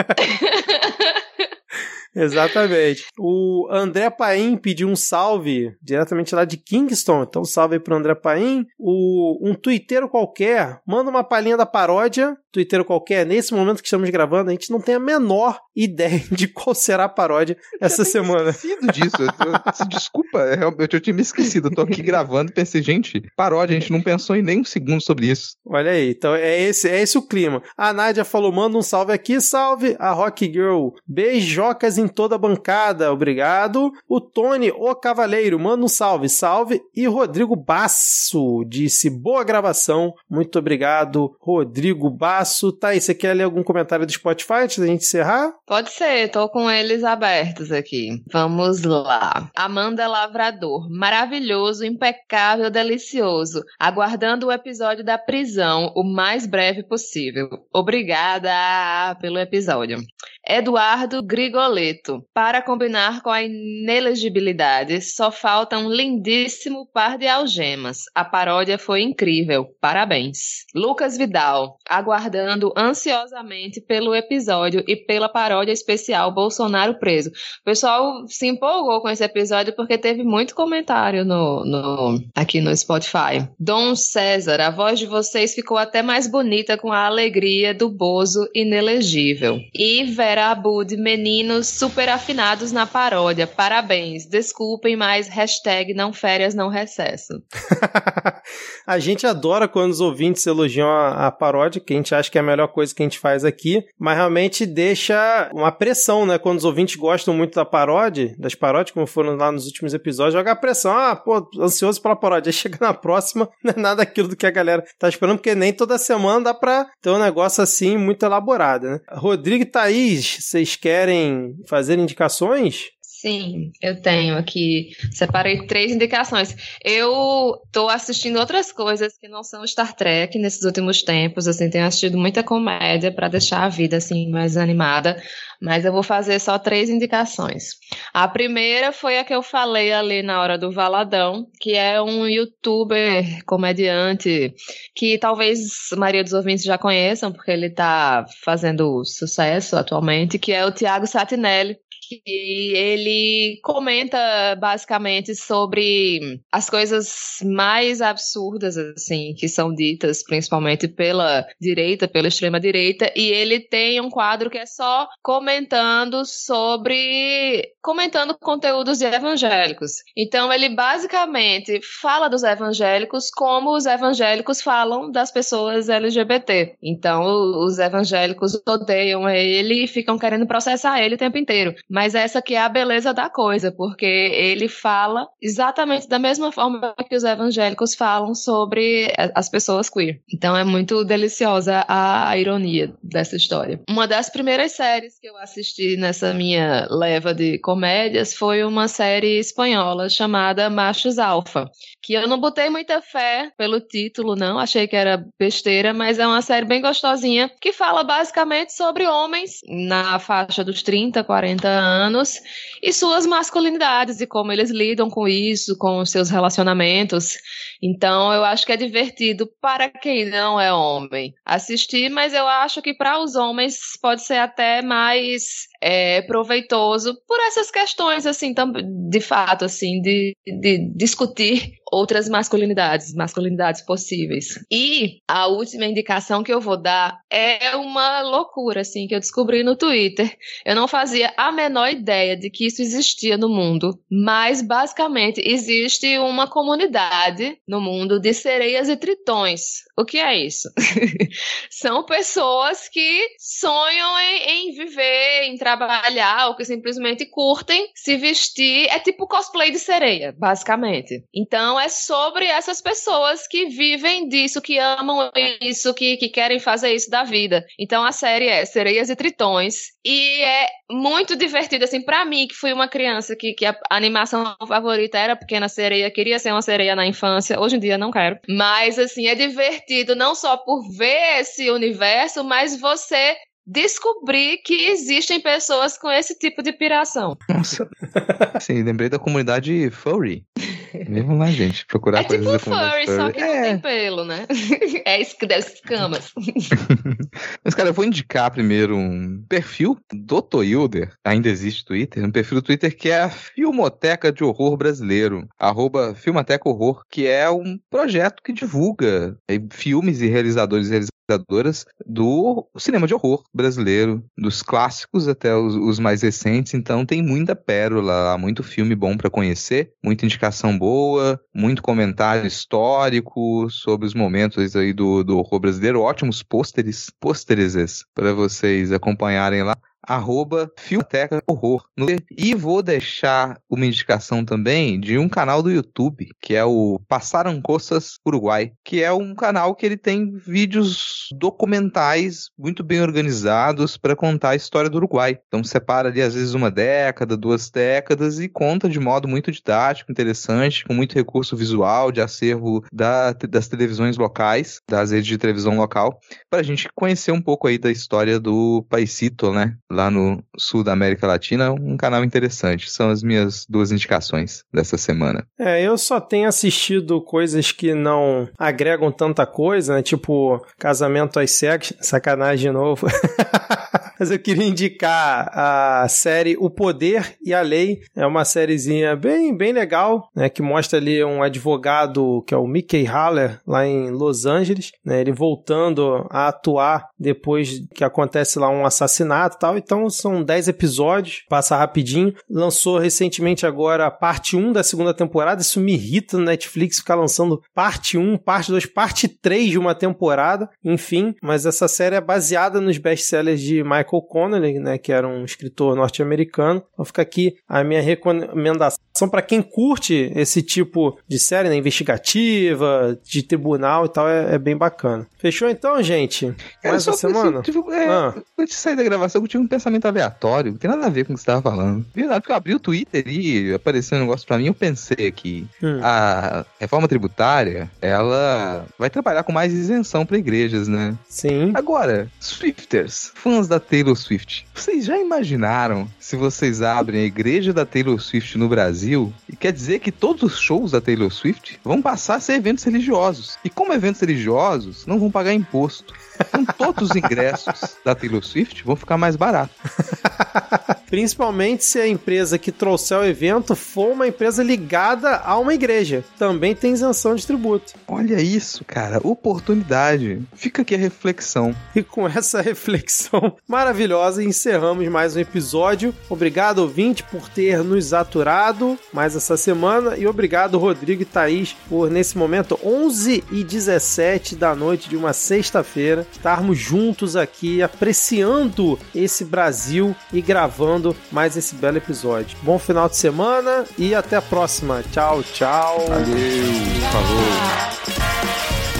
Exatamente. O André Paim pediu um salve diretamente lá de Kingston. Então, salve aí pro André Paim. O, um twitteiro qualquer manda uma palhinha da paródia Twitter qualquer, nesse momento que estamos gravando, a gente não tem a menor ideia de qual será a paródia essa eu semana. esquecido disso. Eu, desculpa, eu, eu tinha me esquecido. Eu tô aqui gravando e pensei, gente, paródia, a gente não pensou em nem um segundo sobre isso. Olha aí, então é esse, é esse o clima. A Nádia falou: manda um salve aqui, salve. A Rock Girl, beijocas em toda a bancada, obrigado. O Tony, o Cavaleiro, manda um salve, salve. E Rodrigo Basso disse: boa gravação, muito obrigado, Rodrigo Basso. Tá aí, você quer ler algum comentário do Spotify antes da gente encerrar? Pode ser, tô com eles abertos aqui. Vamos lá. Amanda Lavrador, maravilhoso, impecável, delicioso. Aguardando o episódio da prisão o mais breve possível. Obrigada pelo episódio. Eduardo Grigoleto. Para combinar com a inelegibilidade, só falta um lindíssimo par de algemas. A paródia foi incrível. Parabéns. Lucas Vidal. Aguardando ansiosamente pelo episódio e pela paródia especial Bolsonaro preso. O pessoal se empolgou com esse episódio porque teve muito comentário no, no aqui no Spotify. Dom César, a voz de vocês ficou até mais bonita com a alegria do Bozo inelegível. E Vera Abud, meninos super afinados na paródia. Parabéns. Desculpem, mas hashtag não férias, não recesso. a gente adora quando os ouvintes elogiam a, a, paródia, que a gente acha que é a melhor coisa que a gente faz aqui, mas realmente deixa uma pressão, né? Quando os ouvintes gostam muito da paródia, das paródias, como foram lá nos últimos episódios, joga a pressão. Ah, pô, ansioso pela paródia. Aí chega na próxima, não é nada aquilo do que a galera tá esperando, porque nem toda semana dá pra ter um negócio assim muito elaborado, né? Rodrigo e Thaís, vocês querem fazer indicações? Sim, eu tenho aqui. Separei três indicações. Eu tô assistindo outras coisas que não são Star Trek nesses últimos tempos. Assim, tenho assistido muita comédia para deixar a vida assim mais animada. Mas eu vou fazer só três indicações. A primeira foi a que eu falei ali na hora do Valadão, que é um youtuber comediante que talvez a maioria dos ouvintes já conheçam, porque ele está fazendo sucesso atualmente, que é o Tiago Satinelli que ele comenta basicamente sobre as coisas mais absurdas assim que são ditas principalmente pela direita, pela extrema direita, e ele tem um quadro que é só comentando sobre comentando conteúdos evangélicos. Então ele basicamente fala dos evangélicos como os evangélicos falam das pessoas LGBT. Então os evangélicos odeiam ele e ficam querendo processar ele o tempo inteiro. Mas essa que é a beleza da coisa, porque ele fala exatamente da mesma forma que os evangélicos falam sobre as pessoas queer. Então é muito deliciosa a ironia dessa história. Uma das primeiras séries que eu assisti nessa minha leva de comédias foi uma série espanhola chamada Machos Alfa, que eu não botei muita fé pelo título, não, achei que era besteira, mas é uma série bem gostosinha que fala basicamente sobre homens na faixa dos 30, 40 anos e suas masculinidades e como eles lidam com isso, com os seus relacionamentos. Então, eu acho que é divertido para quem não é homem assistir, mas eu acho que para os homens pode ser até mais Please. É, proveitoso por essas questões, assim, de fato, assim, de, de discutir outras masculinidades, masculinidades possíveis. E a última indicação que eu vou dar é uma loucura, assim, que eu descobri no Twitter. Eu não fazia a menor ideia de que isso existia no mundo, mas basicamente existe uma comunidade no mundo de sereias e tritões. O que é isso? São pessoas que sonham em, em viver, em trabalhar, ou que simplesmente curtem se vestir. É tipo cosplay de sereia, basicamente. Então é sobre essas pessoas que vivem disso, que amam isso, que, que querem fazer isso da vida. Então a série é Sereias e Tritões. E é muito divertido, assim, para mim, que fui uma criança que, que a animação favorita era Pequena Sereia, queria ser uma sereia na infância, hoje em dia não quero. Mas, assim, é divertido não só por ver esse universo, mas você descobrir que existem pessoas com esse tipo de piração. Nossa. Sim, lembrei da comunidade furry. Vamos lá, gente, procurar é coisas tipo da furry, furry, só que é. não tem pelo, né? É escamas. Mas, cara, eu vou indicar primeiro um perfil do Toilder, ainda existe Twitter, um perfil do Twitter que é a Filmoteca de Horror Brasileiro, arroba Filmoteca Horror, que é um projeto que divulga filmes e realizadores e idealizadoras do cinema de horror brasileiro, dos clássicos até os, os mais recentes. Então tem muita pérola, muito filme bom para conhecer, muita indicação boa, muito comentário histórico sobre os momentos aí do, do horror brasileiro, ótimos pôsteres, pôsteres para vocês acompanharem lá arroba Filteca Horror. E vou deixar uma indicação também de um canal do YouTube, que é o Passaram Coças Uruguai, que é um canal que ele tem vídeos documentais muito bem organizados para contar a história do Uruguai. Então separa ali às vezes uma década, duas décadas e conta de modo muito didático, interessante, com muito recurso visual de acervo da, das televisões locais, das redes de televisão local, para a gente conhecer um pouco aí da história do Paisito, né? Lá no sul da América Latina, um canal interessante. São as minhas duas indicações dessa semana. É, eu só tenho assistido coisas que não agregam tanta coisa, né? Tipo, casamento às cegas, sacanagem de novo. Mas eu queria indicar a série O Poder e a Lei. É uma sériezinha bem, bem legal, né? Que mostra ali um advogado que é o Mickey Haller, lá em Los Angeles, né? Ele voltando a atuar depois que acontece lá um assassinato e tal. Então são 10 episódios, passa rapidinho. Lançou recentemente agora a parte 1 da segunda temporada. Isso me irrita no Netflix ficar lançando parte 1, parte 2, parte 3 de uma temporada. Enfim, mas essa série é baseada nos best-sellers de Michael Michael Connelly, né, que era um escritor norte-americano. Então fica aqui a minha recomendação para quem curte esse tipo de série, né, investigativa, de tribunal e tal, é, é bem bacana. Fechou então, gente? Mais uma semana? Tipo, é, ah. Antes de sair da gravação, eu tive um pensamento aleatório, não tem nada a ver com o que você estava falando. Verdade, porque eu abri o Twitter e apareceu um negócio para mim, eu pensei que hum. a reforma tributária, ela vai trabalhar com mais isenção para igrejas, né? Sim. Agora, Swifters, fãs da Taylor Swift. Vocês já imaginaram se vocês abrem a igreja da Taylor Swift no Brasil? E quer dizer que todos os shows da Taylor Swift vão passar a ser eventos religiosos. E como eventos religiosos, não vão pagar imposto. Então todos os ingressos da Taylor Swift vão ficar mais baratos. Principalmente se a empresa que trouxer o evento for uma empresa ligada a uma igreja. Também tem isenção de tributo. Olha isso, cara. Oportunidade. Fica aqui a reflexão. E com essa reflexão maravilhosa, encerramos mais um episódio. Obrigado, ouvinte, por ter nos aturado mais essa semana. E obrigado, Rodrigo e Thaís, por nesse momento, 11 e 17 da noite de uma sexta-feira, estarmos juntos aqui apreciando esse Brasil e gravando mais esse belo episódio. Bom final de semana e até a próxima. Tchau, tchau. Valeu, falou.